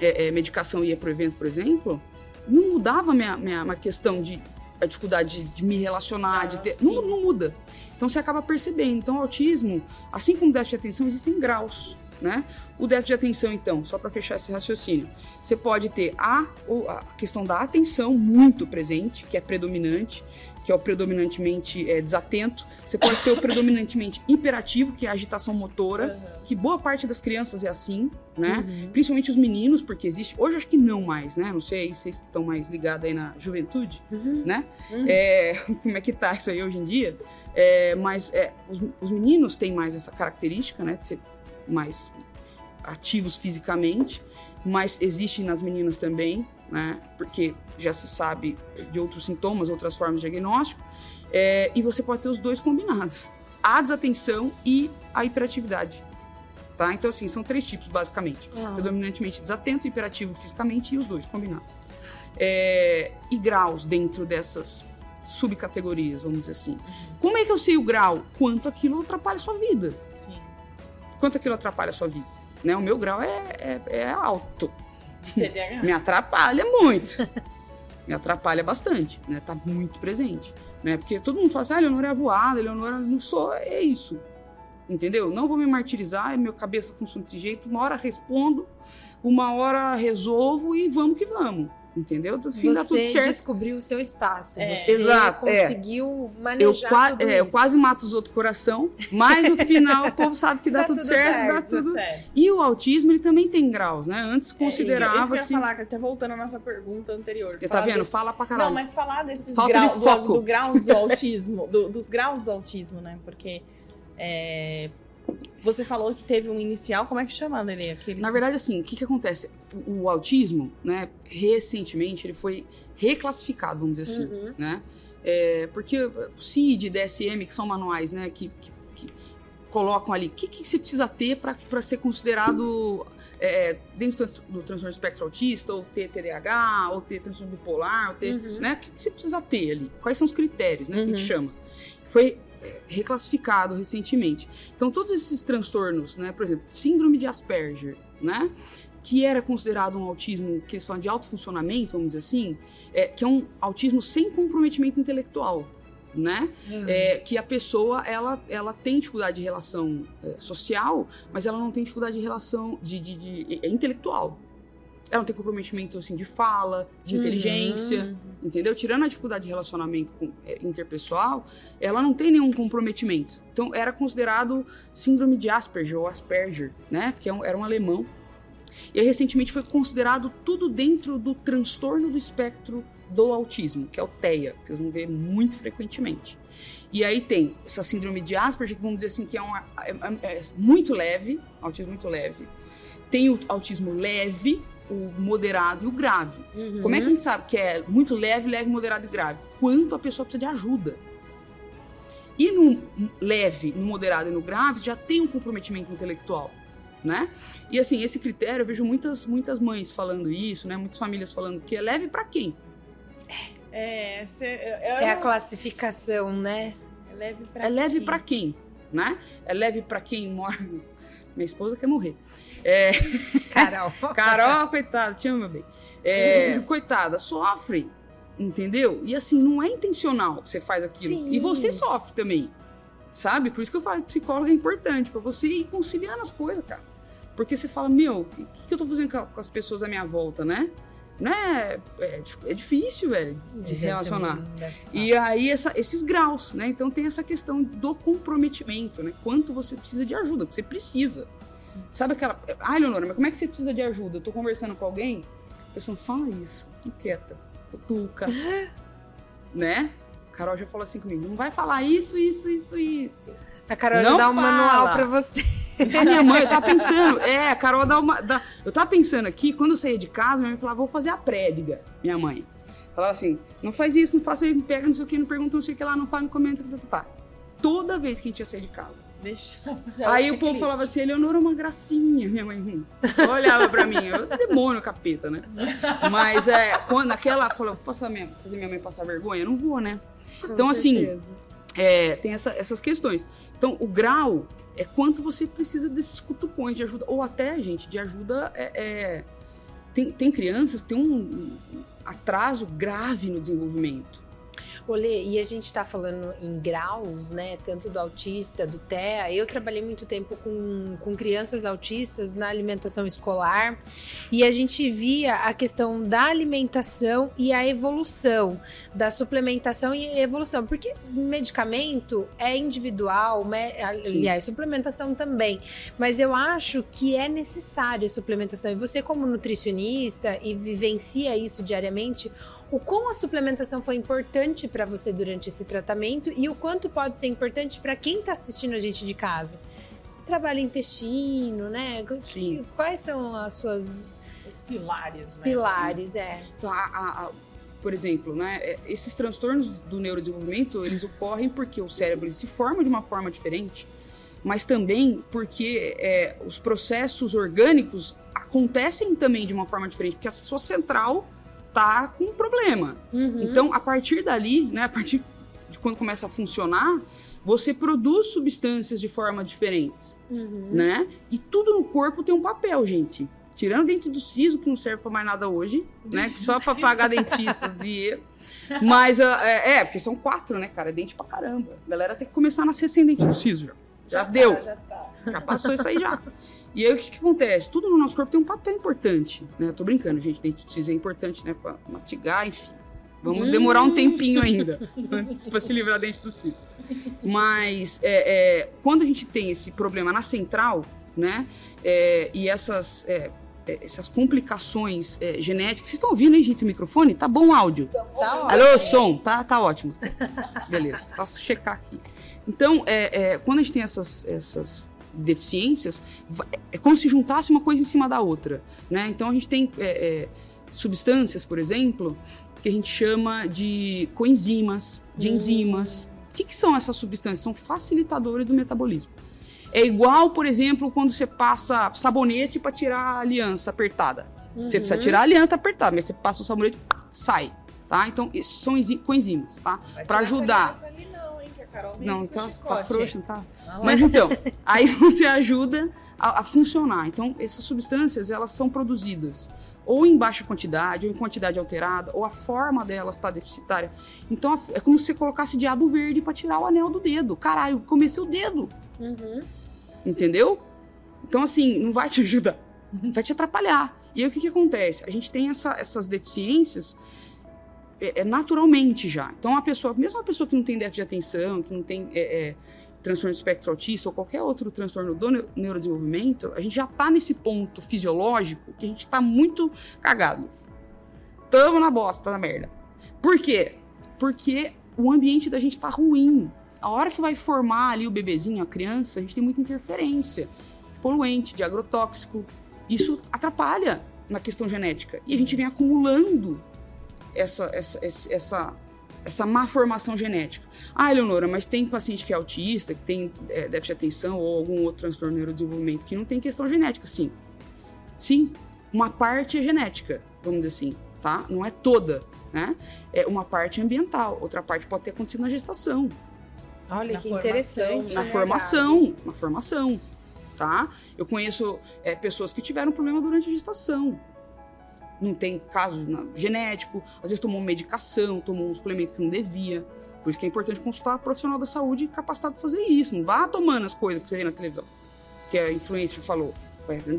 é, é, medicação e ia pro evento, por exemplo, não mudava a minha, minha, minha questão de a dificuldade de, de me relacionar, ah, de ter. Não, não, muda. Então você acaba percebendo. Então, o autismo, assim como o déficit de atenção, existem graus. Né? O déficit de atenção, então, só para fechar esse raciocínio, você pode ter a, a questão da atenção muito presente, que é predominante, que é o predominantemente é, desatento. Você pode ter o predominantemente hiperativo, que é a agitação motora, uhum. que boa parte das crianças é assim, né? Uhum. Principalmente os meninos, porque existe. Hoje acho que não mais, né? Não sei, vocês que estão mais ligados aí na juventude, uhum. né? Uhum. É, *laughs* como é que tá isso aí hoje em dia? É, mas é, os, os, meninos têm mais essa característica, né? De ser mais ativos fisicamente, mas existe nas meninas também né? Porque já se sabe de outros sintomas, outras formas de diagnóstico, é, e você pode ter os dois combinados: a desatenção e a hiperatividade. Tá? Então, assim, são três tipos, basicamente: uhum. predominantemente desatento, hiperativo fisicamente e os dois combinados. É, e graus dentro dessas subcategorias, vamos dizer assim. Uhum. Como é que eu sei o grau? Quanto aquilo atrapalha a sua vida. Sim. Quanto aquilo atrapalha a sua vida. Né? O meu grau é, é, é alto. *laughs* Me atrapalha muito. *laughs* Me atrapalha bastante, né? Tá muito presente, né? Porque todo mundo fala assim, ah, Leonora é voada, Leonora não sou, é isso. Entendeu? Não vou me martirizar, minha cabeça funciona desse jeito, uma hora respondo, uma hora resolvo e vamos que vamos entendeu? Do fim dá tudo certo. descobriu o seu espaço. É. Você Exato, é. conseguiu é. manejar eu, tudo é, eu quase mato os outros coração, mas no final o povo sabe que dá, dá tudo, tudo, certo, certo, dá tudo. Certo. E o autismo ele também tem graus, né? Antes considerava é, isso que eu falar, até voltando à nossa pergunta anterior. Você tá vendo? Desse... Fala pra caralho. Não, mas falar desses graus de do, do, graus do autismo, do, dos graus do autismo, né? Porque é, você falou que teve um inicial, como é que chama, Lele? Aqueles... Na verdade, assim, o que, que acontece? O, o, autismo, né, recentemente, ele foi reclassificado, vamos dizer assim, uhum. né? É, porque o CID, DSM, que são manuais, né, que, que, que colocam ali, o que, que você precisa ter para ser considerado é, dentro do transtorno espectro autista, ou ter TDAH, ou ter transtorno bipolar, ou ter, uhum. né, o que, que, você precisa ter ali? Quais são os critérios, né, uhum. que a gente chama? Foi reclassificado recentemente. Então, todos esses transtornos, né, por exemplo, síndrome de Asperger, né, que era considerado um autismo que eles falam de alto funcionamento, vamos dizer assim, é, que é um autismo sem comprometimento intelectual, né? Uhum. É, que a pessoa ela, ela tem dificuldade de relação é, social, mas ela não tem dificuldade de relação de, de, de, de é intelectual. Ela não tem comprometimento assim, de fala, de uhum. inteligência, entendeu? Tirando a dificuldade de relacionamento com, é, interpessoal, ela não tem nenhum comprometimento. Então, era considerado síndrome de Asperger ou Asperger, né? Que é era um alemão. E aí, recentemente foi considerado tudo dentro do transtorno do espectro do autismo, que é o TEA, que vocês vão ver muito frequentemente. E aí tem essa síndrome de Asperger, que vamos dizer assim, que é, uma, é, é, é muito leve, autismo muito leve. Tem o autismo leve, o moderado e o grave. Uhum. Como é que a gente sabe que é muito leve, leve, moderado e grave? Quanto a pessoa precisa de ajuda. E no leve, no moderado e no grave, já tem um comprometimento intelectual, né? E assim, esse critério, eu vejo muitas, muitas mães falando isso, né? Muitas famílias falando que é leve para quem? É, é, é a classificação, né? É leve para É leve para quem, né? É leve para quem mora minha esposa quer morrer. É... Carol. *laughs* Carol, coitada, te amo, meu bem. É, *laughs* coitada, sofre, entendeu? E assim, não é intencional que você faz aquilo. Sim. E você sofre também, sabe? Por isso que eu falo que psicólogo é importante, para você ir conciliando as coisas, cara. Porque você fala, meu, o que, que eu tô fazendo com as pessoas à minha volta, né? Né? É, é difícil, velho, de deve relacionar. e aí essa, esses graus, né? Então tem essa questão do comprometimento, né? Quanto você precisa de ajuda, você precisa. Sim. Sabe aquela. Ai, Leonora, mas como é que você precisa de ajuda? Eu tô conversando com alguém, a pessoa fala isso, quieta, cutuca, *laughs* né? A Carol já falou assim comigo: não vai falar isso, isso, isso, isso. A Carol não dá um fala. manual pra você. A minha mãe, eu tava pensando, é, a Carol dá uma. Dá, eu tava pensando aqui, quando eu saía de casa, minha mãe falava, vou fazer a prédiga, minha mãe. Falava assim, não faz isso, não faça isso, não pega, não sei o que, não pergunta, não sei o que lá, não fala, não comenta, tá, tá, tá. Toda vez que a gente ia sair de casa. Deixa, *laughs* Aí o povo falava assim, Eleonora é uma gracinha, minha mãe. Hum. Olhava pra mim, eu demônio, capeta, né? Mas é, quando aquela falou, passar minha, fazer minha mãe passar vergonha, eu não vou, né? Então, assim, é, tem essa, essas questões. Então, o grau é quanto você precisa desses cutucões de ajuda, ou até, gente, de ajuda. É, é, tem, tem crianças que têm um atraso grave no desenvolvimento. Olê, e a gente está falando em graus, né? Tanto do autista, do TEA. Eu trabalhei muito tempo com, com crianças autistas na alimentação escolar e a gente via a questão da alimentação e a evolução, da suplementação e evolução. Porque medicamento é individual, aliás, suplementação também. Mas eu acho que é necessário a suplementação. E você, como nutricionista e vivencia isso diariamente, o quão a suplementação foi importante para você durante esse tratamento e o quanto pode ser importante para quem está assistindo a gente de casa. Trabalho intestino, né? Sim. Quais são as suas os pilares, né? Pilares, é. Então, a, a, a, por exemplo, né, é, esses transtornos do neurodesenvolvimento, eles ocorrem porque o cérebro se forma de uma forma diferente, mas também porque é, os processos orgânicos acontecem também de uma forma diferente, porque a sua central tá com um problema. Uhum. Então, a partir dali, né, a partir de quando começa a funcionar, você produz substâncias de forma diferentes, uhum. né? E tudo no corpo tem um papel, gente. Tirando o dente do siso, que não serve para mais nada hoje, né? Só para pagar dentista, dinheiro. Mas, uh, é, é, porque são quatro, né, cara? É dente pra caramba. A galera tem que começar a nascer sem dente do siso já. Já, já deu. Tá, já, tá. já passou isso aí já. *laughs* E aí o que, que, acontece? Tudo no nosso corpo tem um papel importante, né? Tô brincando, gente, dente de siso é importante, né? Pra mastigar, enfim. Vamos hum. demorar um tempinho ainda *laughs* antes pra se livrar dente do siso. Mas é, é, quando a gente tem esse problema na central, né? É, e essas, é, é, essas complicações é, genéticas. Vocês estão ouvindo, hein, gente, o microfone? Tá bom o áudio? Tá Alô, som? Tá, tá ótimo. Beleza, só checar aqui. Então, quando a gente tem essas, essas deficiências, é como se juntasse uma coisa em cima da outra, né? Então a gente tem é, é, substâncias, por exemplo, que a gente chama de coenzimas, de hum. enzimas. O que, que são essas substâncias? São facilitadores do metabolismo. É igual, por exemplo, quando você passa sabonete para tirar a aliança apertada. Uhum. Você precisa uhum. tirar a aliança apertada, mas você passa o sabonete, sai, tá? Então, isso são coenzimas, tá? Para ajudar. Carol Não, tá, tá frouxa, tá? Não, Mas então, aí você ajuda a, a, funcionar. Então, essas substâncias, elas são produzidas ou em baixa quantidade, ou em quantidade alterada, ou a forma delas está deficitária. Então, é como se você colocasse diabo verde para tirar o anel do dedo. Caralho, comecei o dedo. Uhum. Entendeu? Então, assim, não vai te ajudar. Vai te atrapalhar. E aí, o que, que acontece? A gente tem essa, essas deficiências naturalmente já. Então, a pessoa, mesmo uma pessoa que não tem déficit de atenção, que não tem é, é, transtorno de espectro autista ou qualquer outro transtorno do neurodesenvolvimento, a gente já está nesse ponto fisiológico que a gente está muito cagado. Tamo na bosta, na merda. Por quê? Porque o ambiente da gente tá ruim. A hora que vai formar ali o bebezinho, a criança, a gente tem muita interferência de poluente, de agrotóxico. Isso atrapalha na questão genética. E a gente vem acumulando essa, essa, essa, essa má formação genética. Ah, Eleonora, mas tem paciente que é autista, que tem é, déficit de atenção ou algum outro transtorno de neurodesenvolvimento que não tem questão genética, sim. Sim, uma parte é genética, vamos dizer assim, tá? Não é toda, né? É uma parte ambiental, outra parte pode ter acontecido na gestação. Olha na que interessante. Na né, formação, na formação, tá? Eu conheço é, pessoas que tiveram problema durante a gestação não tem caso genético, às vezes tomou medicação, tomou um suplemento que não devia. Por isso que é importante consultar profissional da saúde capacitado para fazer isso. Não vá tomando as coisas que você vê na televisão. Que a influência falou.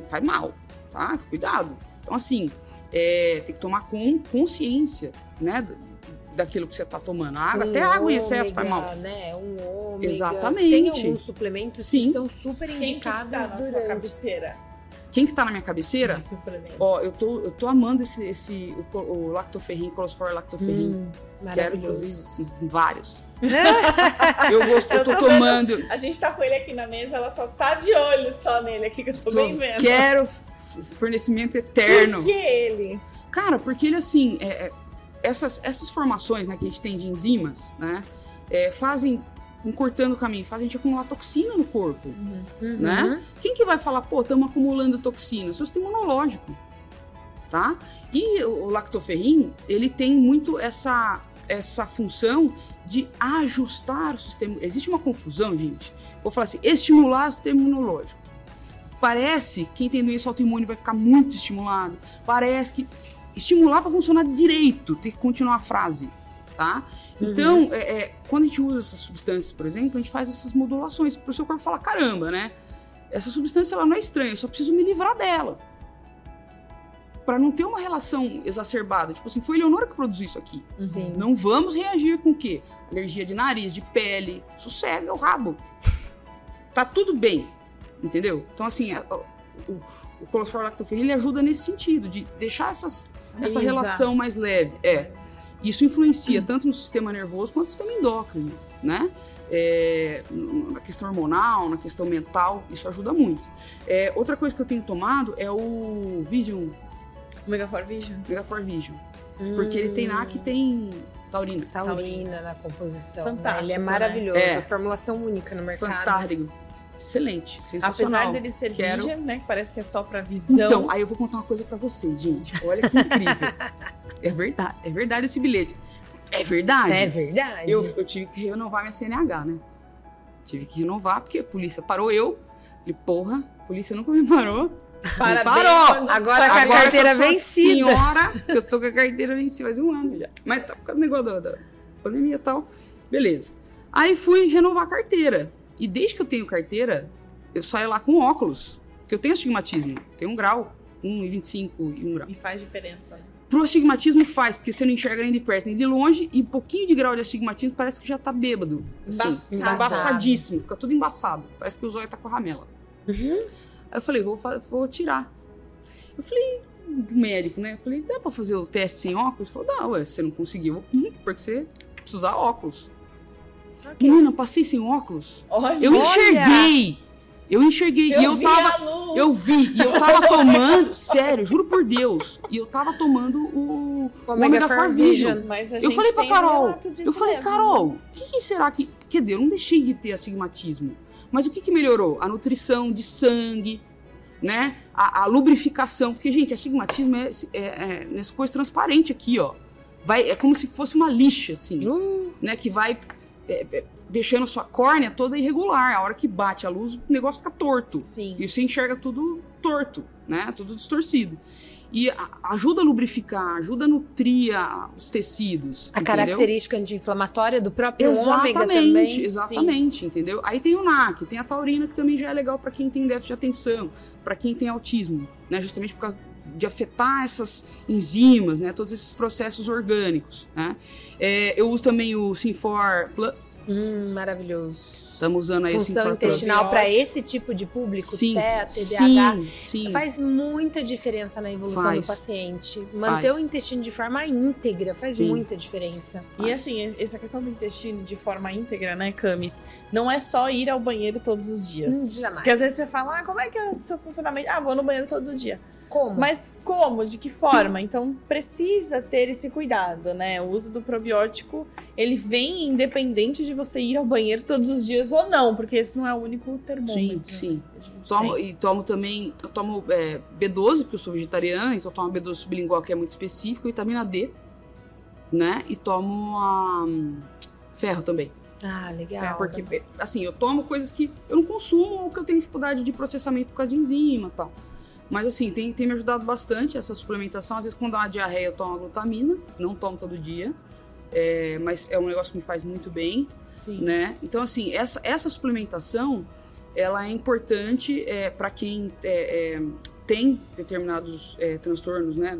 Faz mal, tá? Cuidado. Então, assim, é, tem que tomar com consciência, né? Daquilo que você está tomando. água, um até água em excesso faz mal. Né? Um ômega. Exatamente. Tem alguns suplementos Sim. que são super indicados que tá na sua cabeceira. Quem que tá na minha cabeceira? Ó, eu tô, eu tô amando esse, esse o, o lactoferrin, colosfor lactoferrin. Hum, Quero, inclusive, vários. *laughs* eu gosto, eu tô, Eu tô tomando. A gente tá com ele aqui na mesa, ela só tá de olho só nele aqui, que eu tô, tô- bem vendo. Quero fornecimento eterno. Por que ele? Cara, porque ele assim, é- é- essas, essas formações né, que a gente tem de enzimas, né, é, fazem, encurtando o caminho, fazem a gente acumular toxina no corpo, Uhum. né? Quem que vai falar, pô, estamos acumulando toxina? Seu sistema imunológico, tá? E o lactoferrin, ele tem muito essa, essa função de ajustar o sistema. Existe uma confusão, gente. Vou falar assim, estimular o sistema imunológico. Parece que quem tem doença autoimune vai ficar muito estimulado. Parece que estimular para funcionar direito, tem que continuar a frase, tá? Então, é, é, quando a gente usa essas substâncias, por exemplo, a gente faz essas modulações para o seu corpo falar, caramba, né? Essa substância ela não é estranha, eu só preciso me livrar dela. Para não ter uma relação exacerbada. Tipo assim, foi a Leonora que produziu isso aqui. Sim. Não vamos reagir com o quê? Alergia de nariz, de pele. Sossega o rabo. Tá tudo bem. Entendeu? Então, assim, a- o, o, o colostral lactoferrin ele ajuda nesse sentido, de deixar essas, essa relação mais leve. É. Isso influencia tanto no sistema nervoso quanto no sistema endócrino, né? É, na questão hormonal, na questão mental, isso ajuda muito. É, outra coisa que eu tenho tomado é o Vision, Omega 4 Vision. Megafor Vision. Porque ele tem NAC e tem taurina. Taurina na composição. né? Fantástico, Ele é né? maravilhoso. É. Formulação única no mercado. Fantástico. Excelente, sensacional. Apesar dele ser Quero- Vision, né? Que parece que é só pra visão. Então, aí eu vou contar uma coisa pra vocês, gente. Olha que incrível. é verdade, é verdade esse bilhete. É verdade. É verdade. Eu, eu tive que renovar minha CNH, né? Tive que renovar porque a polícia parou eu. Falei, porra, a polícia nunca me parou. Parabéns. Parou! Agora com a carteira eu vencida. Senhora, que eu tô com a carteira vencida faz um ano já. Mas tá por causa do negócio da, da pandemia e tal. Beleza. Aí fui renovar a carteira. E desde que eu tenho carteira, eu saio lá com óculos. Porque eu tenho astigmatismo. Tenho um grau. 1,25 e um grau. E faz diferença. Pro astigmatismo faz, porque você não enxerga nem de perto nem de longe, e um pouquinho de grau de astigmatismo parece que já tá bêbado. Assim, Embaçado. embaçadíssimo, fica tudo embaçado. Parece que o zóio tá com a ramela. Uhum. Aí eu falei, vou, vou tirar. Eu falei, pro médico, né? Eu falei, dá pra fazer o teste sem óculos? Ele falou, não, ué, você não conseguiu, *laughs* porque você precisa usar óculos. Menina, passei sem óculos. Olha, Eu enxerguei. Eu enxerguei. eu e eu vi tava. a luz. Eu vi, e eu tava tomando, *laughs* sério, juro por Deus, e eu tava tomando o, O Omega 4 Vision. Mas a Eu gente falei pra tem um Carol, disso eu falei, mesmo. Carol, o que, que será que. Quer dizer, eu não deixei de ter astigmatismo, mas o que, que melhorou? A nutrição de sangue, né? A, a lubrificação, porque, gente, astigmatismo é, é, é nessa coisa transparente aqui, ó. Vai, é como se fosse uma lixa, assim Uh, né, que vai é, é, deixando a sua córnea toda irregular. A hora que bate a luz, o negócio fica torto. Sim. E você enxerga tudo torto, né? Tudo distorcido. E ajuda a lubrificar, ajuda a nutrir os tecidos. a entendeu? característica anti-inflamatória do próprio ômega Exatamente, também. exatamente, entendeu? Aí tem o NAC, tem a taurina, que também já é legal para quem tem déficit de atenção, para quem tem autismo, né? Justamente por causa de afetar essas enzimas, né? Todos esses processos orgânicos, né? É, eu uso também o Sinfor Plus, Hum, maravilhoso. estamos usando aí o Função Sinfor Plus. intestinal para esse tipo de público, Sim, TEA, TDAH, sim, sim. faz muita diferença na evolução Faz. do paciente. Manter Faz. o intestino de forma íntegra faz Sim. muita diferença. E assim, essa questão do intestino de forma íntegra, né, Camis? Não é só ir ao banheiro todos os dias. Hum, jamais. Porque às vezes você fala, ah, como é que é o seu funcionamento? Ah, vou no banheiro todo dia. Como? Mas como? De que forma? Então precisa ter esse cuidado, né? O uso do probiótico, ele vem independente de você ir ao banheiro todos os dias ou não, porque esse não é o único termômetro. Sim, sim. Tomo, tem. e tomo também, eu tomo é, B12, porque eu sou vegetariana, então eu tomo B12 sublingual, que é muito específico, vitamina D, né? E tomo a hum, ferro também. Ah, legal. É, porque, assim, eu tomo coisas que eu não consumo ou que eu tenho dificuldade de processamento por causa de enzima e tal. Mas, assim, tem, tem me ajudado bastante essa suplementação. Às vezes, quando dá uma diarreia, eu tomo a glutamina. Não tomo todo dia. É, mas é um negócio que me faz muito bem, Sim. né? Então, assim, essa, essa suplementação, ela é importante é, para quem é, é, tem determinados é, transtornos, né?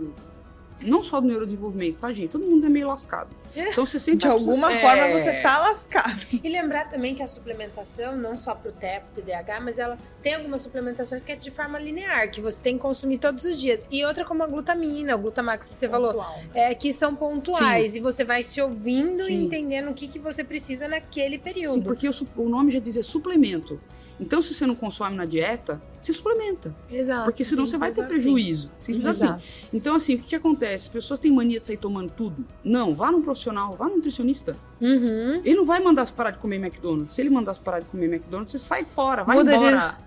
Não só do neurodesenvolvimento, tá, gente? Todo mundo é meio lascado. Então você sempre De alguma precisando- forma É. você tá lascado. E lembrar também que a suplementação, não só pro TEP, TDAH, mas ela tem algumas suplementações que é de forma linear, que você tem que consumir todos os dias. E outra como a glutamina, o glutamax que você falou, é, que são pontuais. E você vai se ouvindo e Sim. entendendo o que, que você precisa naquele período. Sim, porque o, o nome já diz é suplemento. Então, se você não consome na dieta, você suplementa. Exato. Porque senão sim, você vai ter assim. prejuízo. Simples assim. Exato. Então, assim, o que, que acontece? As pessoas têm mania de sair tomando tudo. Não, vá num profissional, vá num nutricionista. Uhum. Ele não vai mandar você parar de comer McDonald's. Se ele mandar você parar de comer McDonald's, você sai fora, vai Muda embora.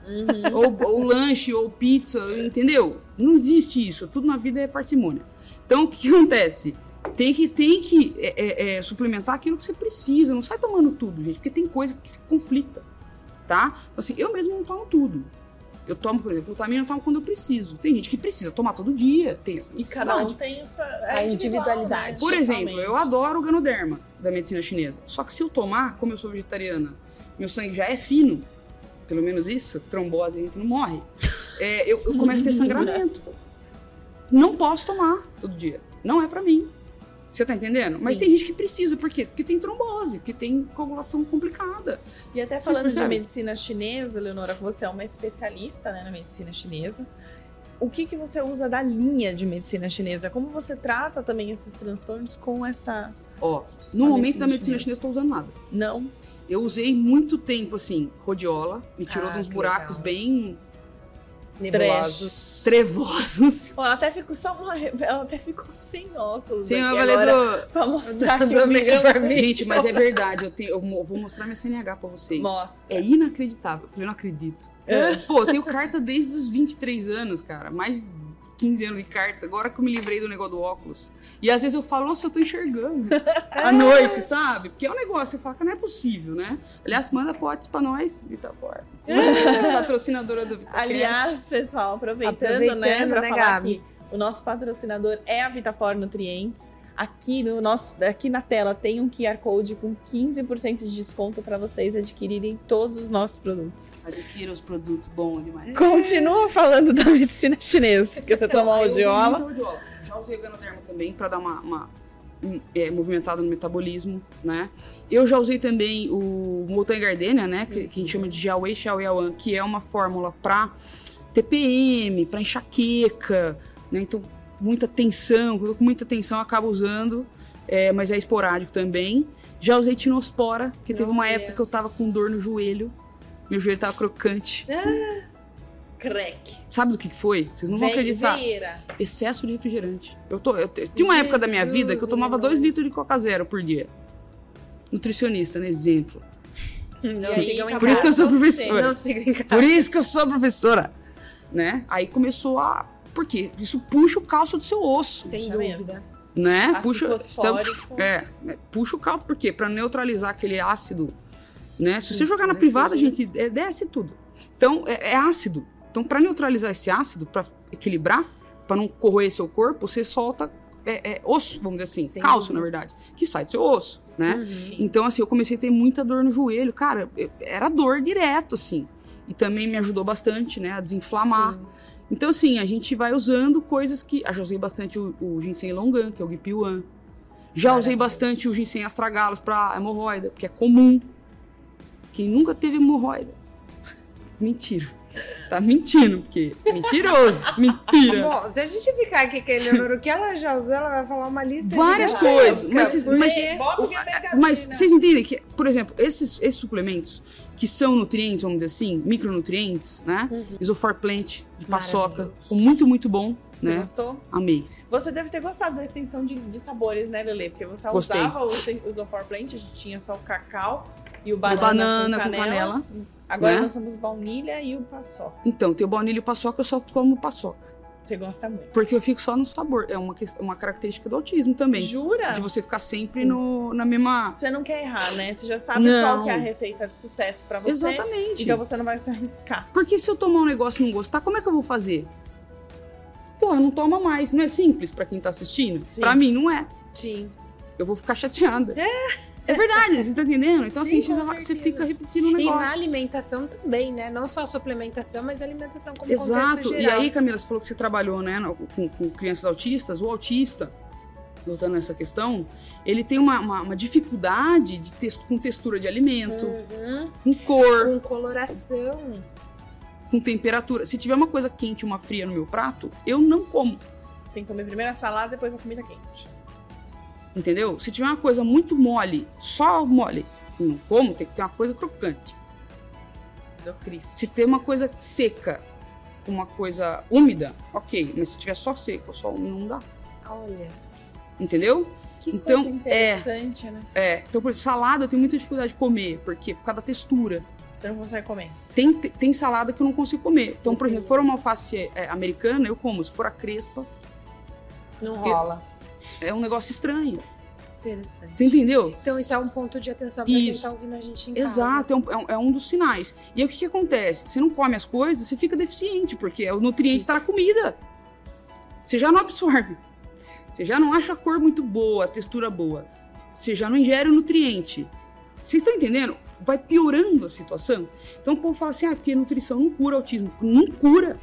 ou, ou lanche, ou pizza, entendeu? Não existe isso. Tudo na vida é parcimônia. Então, o que, que acontece? Tem que, tem que é, é, é, suplementar aquilo que você precisa. Não sai tomando tudo, gente, porque tem coisa que se conflita, tá? Então, assim, eu mesmo não tomo tudo. Eu tomo, por exemplo, glutamina eu tomo quando eu preciso. Tem gente que precisa tomar todo dia, tem essa E cada um tem sua A individualidade. né? Por exemplo, eu adoro o ganoderma da medicina chinesa. Só que se eu tomar, como eu sou vegetariana, meu sangue já é fino, pelo menos isso, trombose a gente não morre, *laughs* é, eu, eu começo a ter sangramento. Não posso tomar todo dia. Não é pra mim. Você tá entendendo? Mas Sim. tem gente que precisa, por quê? Porque tem trombose, porque tem coagulação complicada. E até falando de medicina chinesa, Leonora, que você é uma especialista né, na medicina chinesa. O que, que você usa da linha de medicina chinesa? Como você trata também esses transtornos com essa. Ó, no momento da medicina chinesa. eu tô usando nada. Não? Eu usei muito tempo, assim, rodiola, me tirou Ah, de uns que buracos legal. bem Nebulosos. trevosos. Ela até ficou só uma. Ela até ficou sem óculos. Sim, eu falei agora, do... Pra mostrar que do o é Gente, mas é verdade, eu, tenho, eu vou mostrar minha CNH pra vocês. Mostra. É inacreditável. Eu falei, não acredito. É. Pô, eu tenho carta desde os 23 anos, cara. Mais de 15 anos de carta. Agora que eu me livrei do negócio do óculos. E às vezes eu falo, nossa, eu tô enxergando. *laughs* à noite, sabe? Porque é um negócio, você fala que não é possível, né? Aliás, manda potes pra nós, Vitapor. *laughs* Patrocinadora do Vitacast. Aliás, pessoal, aproveitando, Aproveitando, né, pra né, falar Gabi? que o nosso patrocinador é a Vitafor Nutrientes. Aqui no nosso, aqui na tela tem um QR Code com 15% de desconto para vocês adquirirem todos os nossos produtos. Adquira os produtos bons demais. Continua falando da medicina chinesa, que você toma odiola. odiola. Já usei o Ganoderma também pra dar uma, uma, é, movimentada no metabolismo, né? Eu já usei também o Molten Gardenia, né? Que, que a gente chama de Jiaowei Xiaoyawan, que é uma fórmula pra TPM, pra enxaqueca, né? Então, muita tensão, quando eu tô com muita tensão eu acabo usando, é, mas é esporádico também. Já usei tinospora, que teve uma época que eu tava com dor no joelho. Meu joelho tava crocante. Crack. Sabe do que foi? Vocês não vão acreditar Veira. excesso de refrigerante. Eu, tô, eu, te- tinha uma época da minha Jesus, vida que eu tomava. 2 litros de Coca Zero por dia. Nutricionista, né? Exemplo. Não sigam em Por isso que eu sou professora. Não sigam em casa. Por isso que eu sou professora. Né? Aí começou a. Por quê? Isso puxa o cálcio do seu osso. Sem Puxa dúvida. Né? Ácido puxa. fosfórico. É, é, puxa o cálcio, por quê? Pra neutralizar aquele ácido. Né? Se você Sim, jogar na né? privada, gente, é, desce tudo. Então, é, é ácido. Então, pra neutralizar esse ácido, pra equilibrar, pra não corroer seu corpo, você solta é, é, osso, vamos dizer assim, Sem cálcio, na verdade, que sai do seu osso, né? Uhum. Então, assim, eu comecei a ter muita dor no joelho. Cara, eu- era dor direto, assim. E também me ajudou bastante, né, a desinflamar. Sim. Então, assim, a gente vai usando coisas que. Eu já usei bastante o, o ginseng longan, que é o Gipiuan. Já usei bastante o ginseng astragalos pra hemorroida, porque é comum. Quem nunca teve hemorroida? *laughs* Mentira. Tá mentindo, porque. Mentiroso. *laughs* Mentira. Bom, se a gente ficar aqui com a Eleonora, o que ela já usou, ela vai falar uma lista Várias gigantesca, coisas, mas mas-. Mas vocês entendem que, por exemplo, esses, esses suplementos que são nutrientes, vamos dizer assim, micronutrientes, né? Uhum. Isofar plant de paçoca, muito, muito bom, Você né? gostou? Amei. Você deve ter gostado da extensão de, de sabores, né, Lele? Porque você Gostei. usava o, o Plant, a gente tinha só o cacau e o O banana, banana com, com canela. Agora né? nós temos baunilha e o paçoca. Então, tem o baunilha e o paçoca, eu só como paçoca. Você gosta muito. Porque eu fico só no sabor. É uma, uma característica do autismo também. Jura? De você ficar sempre no, na mesma. Você não quer errar, né? Você já sabe Não. qual que é a receita de sucesso pra você. Exatamente. Então você não vai se arriscar. Porque se eu tomar um negócio e não gostar, como é que eu vou fazer? Pô, não toma mais. Não é simples pra quem tá assistindo? Sim. Pra mim, não é. Sim. Eu vou ficar chateada. É verdade, você tá entendendo? Então, Sim, assim, você, certeza. fica repetindo o E negócio. na alimentação também, né? Não só a suplementação, mas a alimentação como contexto Exato. geral. E aí, Camila, você falou que você trabalhou né, com, com crianças autistas. O autista, voltando nessa questão, ele tem uma, uma- uma dificuldade de tex- com textura de alimento, Uhum. com cor, Com coloração. com temperatura. Se tiver uma coisa quente e uma fria no meu prato, eu não como. Tem que comer primeiro a salada, depois a comida quente. Entendeu? Se tiver uma coisa muito mole, só mole, não como, tem que ter uma coisa crocante. É. Se tem uma coisa seca, uma coisa úmida, ok. Mas se tiver só seco, só úmido, não dá. Olha. Entendeu? Que Então, coisa interessante, né? É. Então, por exemplo, salada eu tenho muita dificuldade de comer, porque por causa da textura. Você não consegue comer. Tem, tem salada que eu não consigo comer. Então, por exemplo, se for uma alface é, americana, eu como. Se for a crespa, Não rola. É um negócio estranho. Interessante. Você entendeu? Então, isso é um ponto de atenção pra quem tá ouvindo a gente em casa. Exato, é um, é um- é um dos sinais. E aí o que, que acontece? Você não come as coisas, você fica deficiente, porque é o nutriente tá na comida. Você já não absorve. Você já não acha a cor muito boa, a textura boa. Você já não ingere o nutriente. Vocês estão entendendo? Vai piorando a situação. Então o povo fala assim: ah, porque nutrição não cura autismo. Não cura.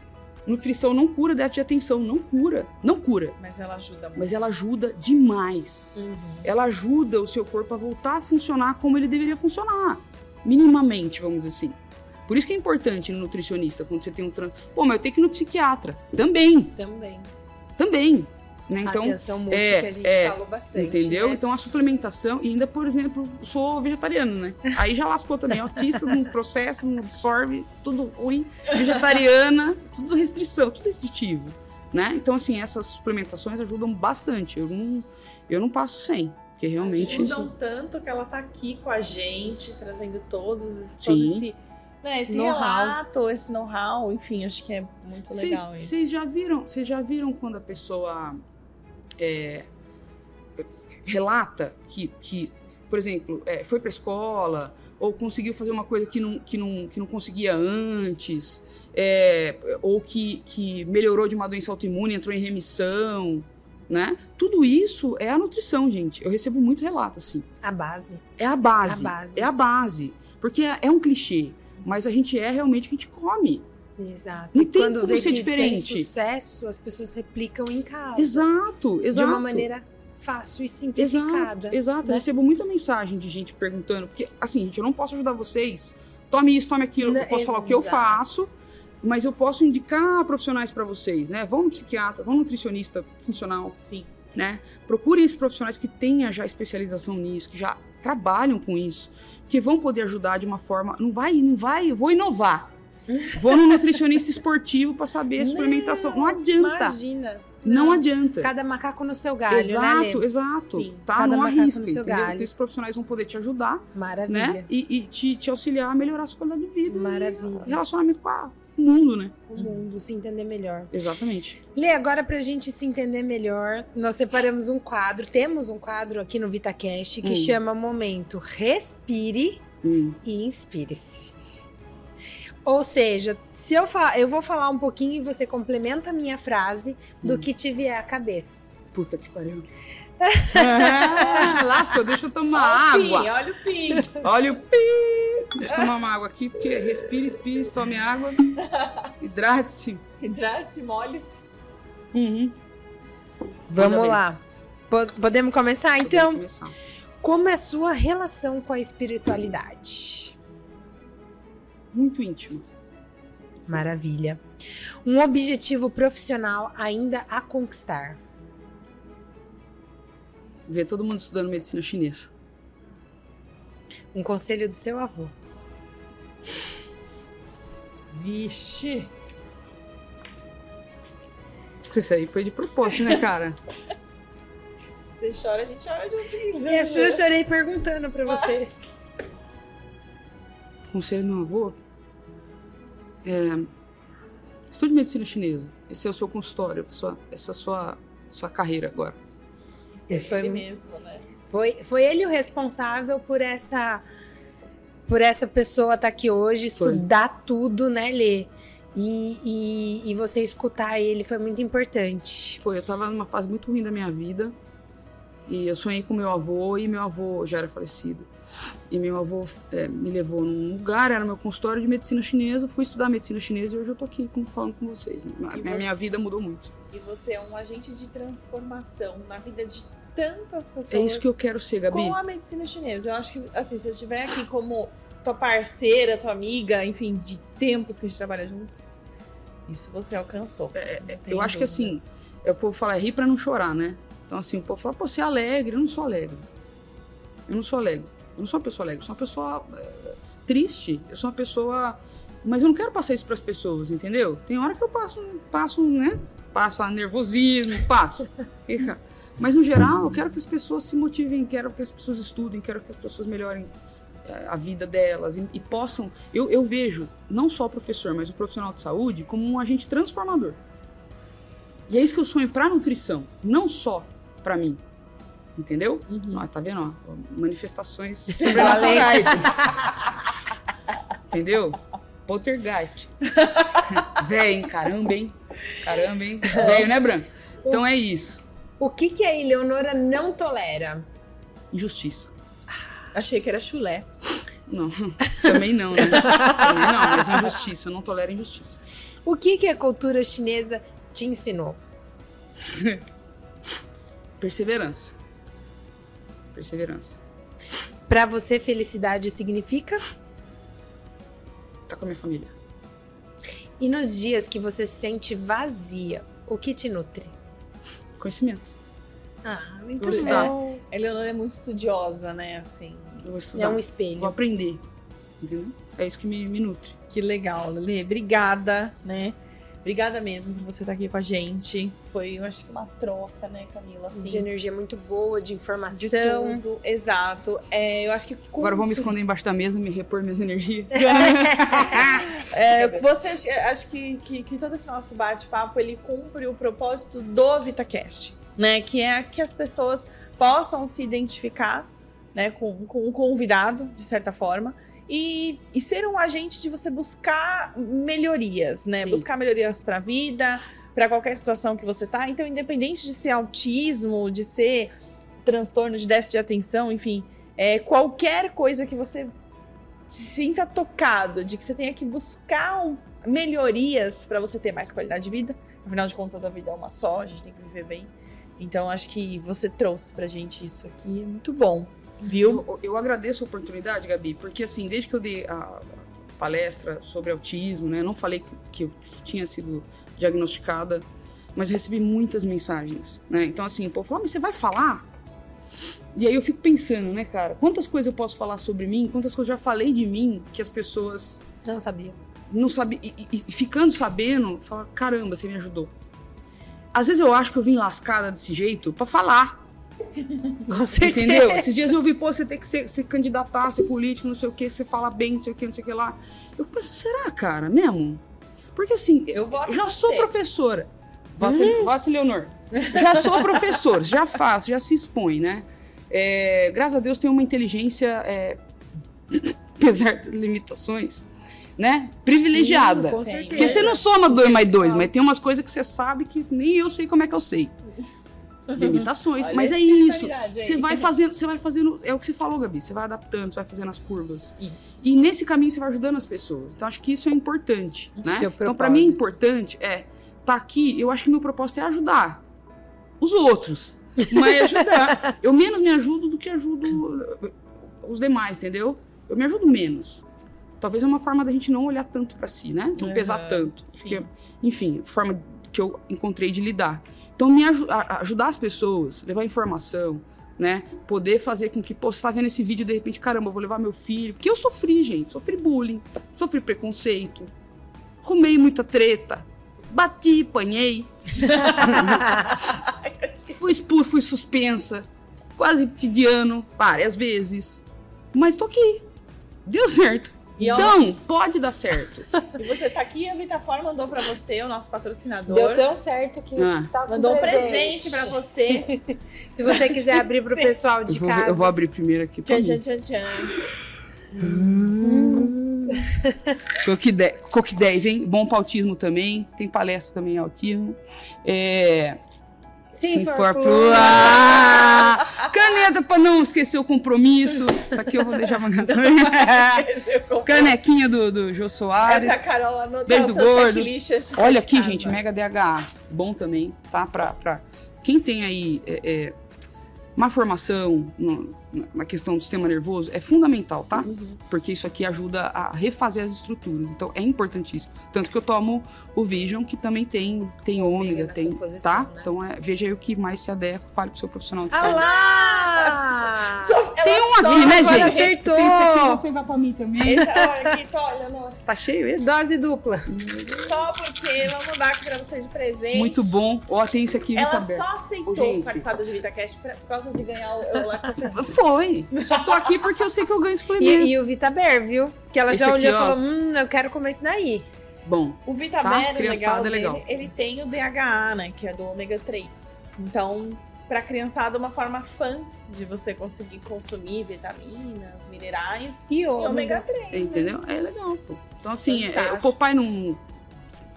Nutrição não cura déficit de atenção. Não cura. Não cura. Mas ela ajuda muito. Mas ela ajuda demais Uhum. ela ajuda o seu corpo a voltar a funcionar como ele deveria funcionar. Minimamente, vamos dizer assim. Por isso que é importante no nutricionista, quando você tem um trans... Pô, mas eu tenho que ir no psiquiatra. Também, Também. também. Né? Então, Atenção multi é, que a gente é, falou bastante. entendeu? né? Então a suplementação, e ainda, por exemplo, sou vegetariano, né? Aí já lascou também. *laughs* Autista, não processa, não absorve, tudo ruim. Vegetariana, tudo restrição, tudo restritivo. Né? Então, assim, essas suplementações ajudam bastante. Eu não, eu não passo sem. Porque realmente. Ajudam tanto que ela tá aqui com a gente, trazendo todos esse, Sim. todo esse, né, esse Know-how. relato, esse know-how, enfim, acho que é muito legal isso. Vocês já viram? Vocês já viram quando a pessoa é, relata que, que por exemplo, é, foi para escola ou conseguiu fazer uma coisa que não, que não, que não conseguia antes, é, ou que, que melhorou de uma doença autoimune, entrou em remissão, né? Tudo isso é a nutrição, gente. Eu recebo muito relato assim. A base. É a base. A base. É a base. Porque é, é um clichê, mas a gente é realmente o que a gente come. Exato. Não e tem quando como ser diferente. tem sucesso, as pessoas replicam em casa. Exato, exato. De uma maneira fácil e simplificada. Exato, exato. né? Eu recebo muita mensagem de gente perguntando, porque assim, gente, eu não posso ajudar vocês. Tome isso, tome aquilo. Não, eu posso falar o que eu exato. faço, mas eu posso indicar profissionais para vocês, né? Vão no psiquiatra, vão no nutricionista funcional, Sim. né? Procurem esses profissionais que tenham já especialização nisso, que já trabalham com isso, que vão poder ajudar de uma forma. Não vai, não vai, eu vou inovar. Vou no nutricionista esportivo para saber a suplementação. Não adianta. Imagina. Não adianta. Cada macaco no seu galho, exato, né, Lê? exato. Sim. Tá? Cada Não arrisca, no seu entendeu? galho. Então, esses profissionais vão poder te ajudar, Maravilha. né? E, e te, te auxiliar a melhorar a sua qualidade de vida. Maravilha. Relacionamento com a- o mundo, né? O mundo, se entender melhor. Exatamente. Lê, agora pra gente se entender melhor, nós separamos um quadro, temos um quadro aqui no VitaCast que Hum. chama Momento Respire Hum. e Inspire-se. Ou seja, se eu falar, eu vou falar um pouquinho e você complementa a minha frase do Hum. que te vier à cabeça. Puta que pariu. ah, lascou, deixa eu tomar Olha água. olha o pin. Olha o pi. Deixa eu tomar uma água aqui, porque respire, expire, tome água. Hidrate-se. Hidrate-se, molhe-se. Uhum. Vamos lá. Po- Podemos começar? Então, Podemos começar. como é a sua relação com a espiritualidade? Muito íntimo. Maravilha. Um objetivo profissional ainda a conquistar. Ver todo mundo estudando medicina chinesa. Um conselho do seu avô. Vixe. Isso aí foi de propósito, né, cara? *laughs* Você chora, a gente chora de ouvir. É, Eu chorei perguntando pra você. Conselho do meu avô. É, estude medicina chinesa. Esse é o seu consultório, sua, essa é a sua, sua carreira agora. Ele foi, Ele mesmo, né? foi, foi ele o responsável por essa por essa pessoa estar aqui hoje, Foi. estudar tudo, né, Lê? E, e, e você escutar ele foi muito importante. Foi, eu tava numa fase muito ruim da minha vida. E eu sonhei com meu avô e meu avô já era falecido. E meu avô é, me levou num lugar, era meu consultório de medicina chinesa. Fui estudar medicina chinesa e hoje eu tô aqui falando com vocês. Né? A minha, minha vida mudou muito. E você é um agente de transformação na vida de tantas pessoas. É isso que eu quero ser, Gabi. Com a medicina chinesa. Eu acho que, assim, se eu estiver aqui como tua parceira, tua amiga, enfim, de tempos que a gente trabalha juntos, isso você alcançou. É, é eu acho que assim, é, o povo fala é rir pra não chorar, né? Então, assim, o povo fala, pô, você é alegre. Eu não sou alegre. Eu não sou alegre. Eu não sou uma pessoa alegre. Eu sou uma pessoa é, triste. Eu sou uma pessoa. Mas eu não quero passar isso pras pessoas, entendeu? Tem hora que eu passo, passo, né? Passo a nervosismo, passo. *laughs* Mas no geral, eu quero que as pessoas se motivem, quero que as pessoas estudem, quero que as pessoas melhorem é, a vida delas e, e possam. Eu, eu, vejo não só o professor, mas o profissional de saúde como um agente transformador. E é isso que eu sonho para nutrição, não só para mim. Entendeu? Uhum. Ó, tá vendo? Ó, manifestações *laughs* sobrenaturais. Entendeu? Poltergeist. *laughs* Hein? Caramba, hein? Caramba, hein? *laughs* Velho, né, Branco? Então é isso. O que, que a Eleonora não tolera? Injustiça. Achei que era chulé. Não, também não, né? também não, mas injustiça. Eu não tolero injustiça. O que, que a cultura chinesa te ensinou? Perseverança. Perseverança. Para você, felicidade significa? Tá com a minha família. E nos dias que você se sente vazia, o que te nutre? Conhecimento. Ah, muito Vou estudar. A Eleonora é muito estudiosa, né? Assim. Eu vou estudar. É um espelho. Vou aprender. Entendeu? É isso que me, me nutre. Que legal, Lelê. Obrigada, né? Obrigada mesmo por você estar aqui com a gente. Foi, eu acho que uma troca, né, Camila? Assim, de energia muito boa, de informação. De tudo, exato. É, eu acho que. Com... Agora vou me esconder embaixo da mesa, me repor minhas energias. *laughs* é, você, acho que, que, que todo esse nosso bate-papo ele cumpre o propósito do VitaCast, né? Que é que as pessoas possam se identificar né, com, com o convidado, de certa forma e, e ser um agente de você buscar melhorias, né? Sim. Buscar melhorias para a vida, para qualquer situação que você tá. Então, independente de ser autismo, de ser transtorno de déficit de atenção, enfim, é, qualquer coisa que você se sinta tocado, de que você tenha que buscar um, melhorias para você ter mais qualidade de vida. Afinal de contas, a vida é uma só, a gente tem que viver bem. Então, acho que você trouxe pra gente isso aqui, é muito bom. Viu? Eu, eu, agradeço a oportunidade, Gabi, porque assim, desde que eu dei a palestra sobre autismo, né? Eu não falei que, que eu tinha sido diagnosticada, mas eu recebi muitas mensagens, né? Então assim, o povo falou, ah, mas você vai falar? E aí eu fico pensando, né, cara, quantas coisas eu posso falar sobre mim, quantas coisas eu já falei de mim que as pessoas não sabiam. Não sabia e, e, ficando sabendo, fala, caramba, você me ajudou. Às vezes eu acho que eu vim lascada desse jeito para falar. *laughs* Com certeza. Entendeu? Esses dias eu vi, pô, você tem que ser, se candidatar, ser político, não sei o que, você fala bem, não sei o que, não sei o que lá. Eu penso, será, cara, mesmo? Porque assim, eu já sou professora. Voto, hum. voto Leonor. Já sou professor, já faço, já se expõe, né? É, graças a Deus tenho uma inteligência, é, *coughs* apesar das limitações, né? Privilegiada. Sim, com certeza. Porque você não soma dois mais dois, mas tem umas coisas que você sabe que nem eu sei como é que eu sei *laughs* limitações, mas é isso. Você vai fazendo, você vai fazendo, é o que você falou, Gabi, você vai adaptando, você vai fazendo as curvas. Isso. E nesse caminho você vai ajudando as pessoas. Então acho que isso é importante, né? então para mim é importante é tá aqui, eu acho que meu propósito é ajudar os outros, *laughs* mas é ajudar. eu menos me ajudo do que ajudo os demais, entendeu? Eu me ajudo menos. Talvez é uma forma da gente não olhar tanto para si, né? Não uhum, pesar tanto. Porque, enfim, forma que eu encontrei de lidar. Então, me aj ajudar as pessoas, levar informação, né? Poder fazer com que, pô, você tá vendo esse vídeo de repente, caramba, eu vou levar meu filho. Porque eu sofri, gente. Sofri bullying, sofri preconceito, rumei muita treta, bati, apanhei. *laughs* fui expulso, fui suspensa, quase ano, várias vezes. Mas tô aqui. Deu certo. E então, pode dar certo. *laughs* e você tá aqui, a Vitafor mandou para você, o nosso patrocinador. Deu tão certo que ah. tá Mandou um presente, para você. *laughs* Se você quiser abrir pro *laughs* pessoal de eu vou, casa. Eu vou abrir primeiro aqui. Tchan, tchan, tchan, tchan. Hum. Coque 10, hein? Bom pautismo também. Tem palestra também em autismo. É... Se, Se for, for. *laughs* Caneta pra não esquecer o compromisso. Isso aqui eu vou deixar pra Canequinha do, do Jô É Soares. pra Carol anotar Beijo o seu gordo. Olha aqui, casa. gente, Mega DHA. Bom também, tá? Pra, pra quem tem aí é, é, uma formação na questão do sistema nervoso, é fundamental, tá? Uhum. Porque isso aqui ajuda a refazer as estruturas. Então, é importantíssimo. Tanto que eu tomo o Vision, que também tem, tem Ômega tem, tá? né? Então, é, veja aí o que mais se adequa. Fale com o seu profissional de Ah saúde. lá! *laughs* Só- Tem um aqui, né, gente? acertou. Tem esse aqui, vou pegar pra mim também. Esse, olha aqui, tô, olha, não. Tá cheio esse? Dose dupla. Só porque vamos dar aqui pra você de presente. Muito bom. Ó, tem esse aqui, Ela Vita só aceitou Ô, participar do pra- por causa de ganhar o, o Lactofé. *laughs* Foi. Só tô aqui porque eu sei que eu ganho suplemento. E, e o Vitaber, viu? Que ela Esse já olhou e falou: hum, eu quero comer isso daí. Bom, O Vitaber, Tá, legal, é legal. dele, ele tem o DHA, né, que é do ômega 3. Então, pra criançada, é uma forma fã de você conseguir consumir vitaminas, minerais E ômega. 3. né? entendeu? É legal, pô. Então, assim, é, Fantástico. o papai não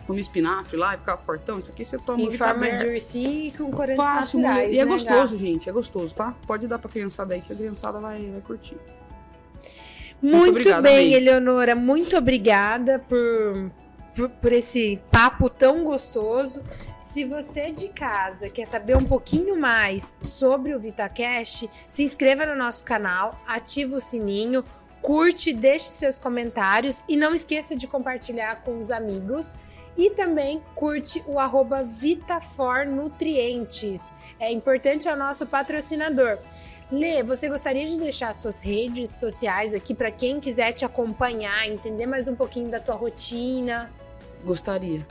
come espinafre lá e ficava fortão. Isso aqui você toma Em forma de ursinho com corantes fácil, naturais. E é né, gostoso, gente. É gostoso, tá? Pode dar pra criançada aí, que a criançada vai, vai curtir. Muito, obrigado, bem, amei. Eleonora. Muito obrigada por, por, por esse papo tão gostoso. Se você de casa quer saber um pouquinho mais sobre o VitaCast, se inscreva no nosso canal, ativa o sininho, curte, deixe seus comentários e não esqueça de compartilhar com os amigos. E também curte o arroba VitaForNutrientes. É importante, é o nosso patrocinador. Lê, você gostaria de deixar suas redes sociais aqui para quem quiser te acompanhar, entender mais um pouquinho da tua rotina? Gostaria.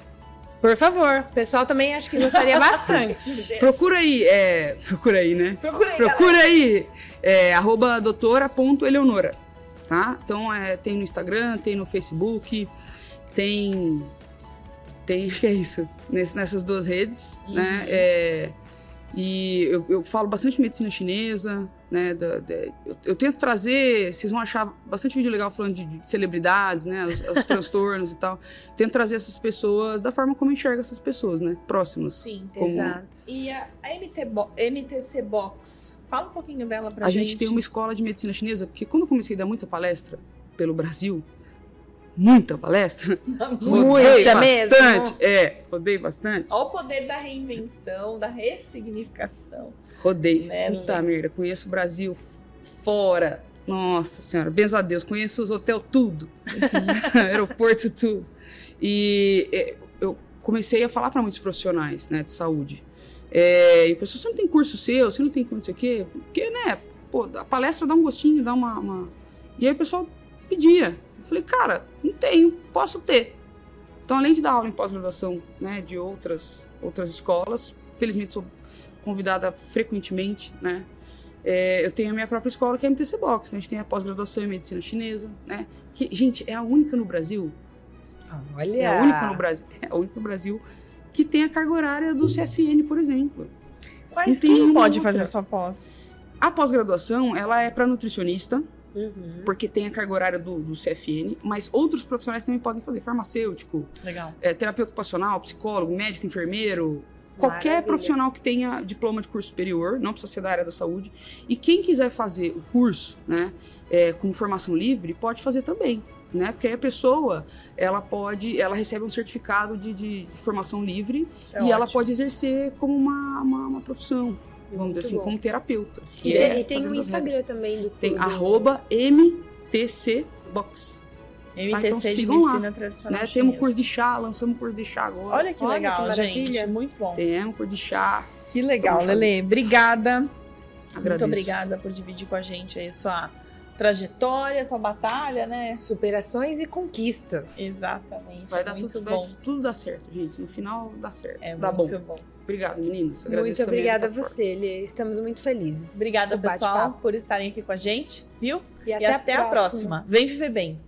Por favor, o pessoal também acho que gostaria *laughs* bastante. *laughs* Procura aí, é. Procura aí, né? Procura aí, galera. Procura aí, é, arroba doutora.eleonora, tá? Então, é, tem no Instagram, tem no Facebook, tem... Tem, acho *laughs* que é isso, ness- nessas duas redes, né? É, e eu, eu falo bastante medicina chinesa, né? da- da- eu, eu tento trazer, vocês vão achar bastante vídeo legal falando de, de celebridades, né? Os, os *laughs* transtornos e tal. Tento trazer essas pessoas da forma como eu enxergo essas pessoas, né? Próximas. Sim. Como- Exato. E a MT Bo- MTC Box, fala um pouquinho dela pra a gente. gente tem uma escola de medicina chinesa, porque quando eu comecei a dar muita palestra pelo Brasil, muita palestra, *laughs* Muita bastante, mesmo? é, rodei bastante, Olha o poder da reinvenção, da ressignificação. rodei, Né, puta merda, conheço o Brasil fora, nossa senhora, benza a Deus, conheço os hotéis tudo, *laughs* aeroporto tudo, e é, eu comecei a falar para muitos profissionais, né, de saúde, é, e o pessoal, você não tem curso seu, você não tem não sei o quê, porque, né, pô, a palestra dá um gostinho, dá uma, uma... e aí o pessoal pedia, eu falei, cara, não tenho, posso ter, então, além de dar aula em pós-graduação né, de outras, outras escolas, felizmente sou convidada frequentemente, né? é, eu tenho a minha própria escola, que é a MTC Box. Né? A gente tem a pós-graduação em medicina chinesa, né? Que, gente, é a única no Brasil, Olha. é a única no Brasil, *laughs* é a única no Brasil que tem a carga horária do CFN, por exemplo. Quais, quem pode outra. fazer sua pós? A pós-graduação, ela é para nutricionista, Uhum. porque tem a carga horária do, do CFN, mas outros profissionais também podem fazer, farmacêutico, Legal. é, terapeuta ocupacional, psicólogo, médico, enfermeiro, qualquer Maravilha. profissional que tenha diploma de curso superior, não precisa ser da área da saúde. E quem quiser fazer o curso, né, é, com formação livre, pode fazer também. Né? Porque aí a pessoa, ela pode, ela recebe um certificado de, de- formação livre é e ela ótimo. pode exercer como uma, uma, uma profissão, vamos Muito dizer assim, bom. como terapeuta. E, é e tem o as Instagram também do Tem arroba MTCBox. MTC então de sigam lá, medicina tradicional Né? Temos curso de chá, lançamos curso de chá agora. Olha que Olha legal, que gente. Muito bom. Temos curso de chá. Que legal. Lele. Obrigada. Muito Agradeço. obrigada por dividir com a gente aí sua trajetória, tua batalha, né? Superações e conquistas. Exatamente. Vai dar muito tudo, bom. vai tudo dar certo, gente. No final dá certo. É dá bom. muito bom. Obrigado, meninas. Agradeço Muito obrigada a você, Lê. Estamos muito felizes. Obrigada, pessoal, por estarem aqui com a gente, viu? E E até, até, a próxima. Vem viver bem.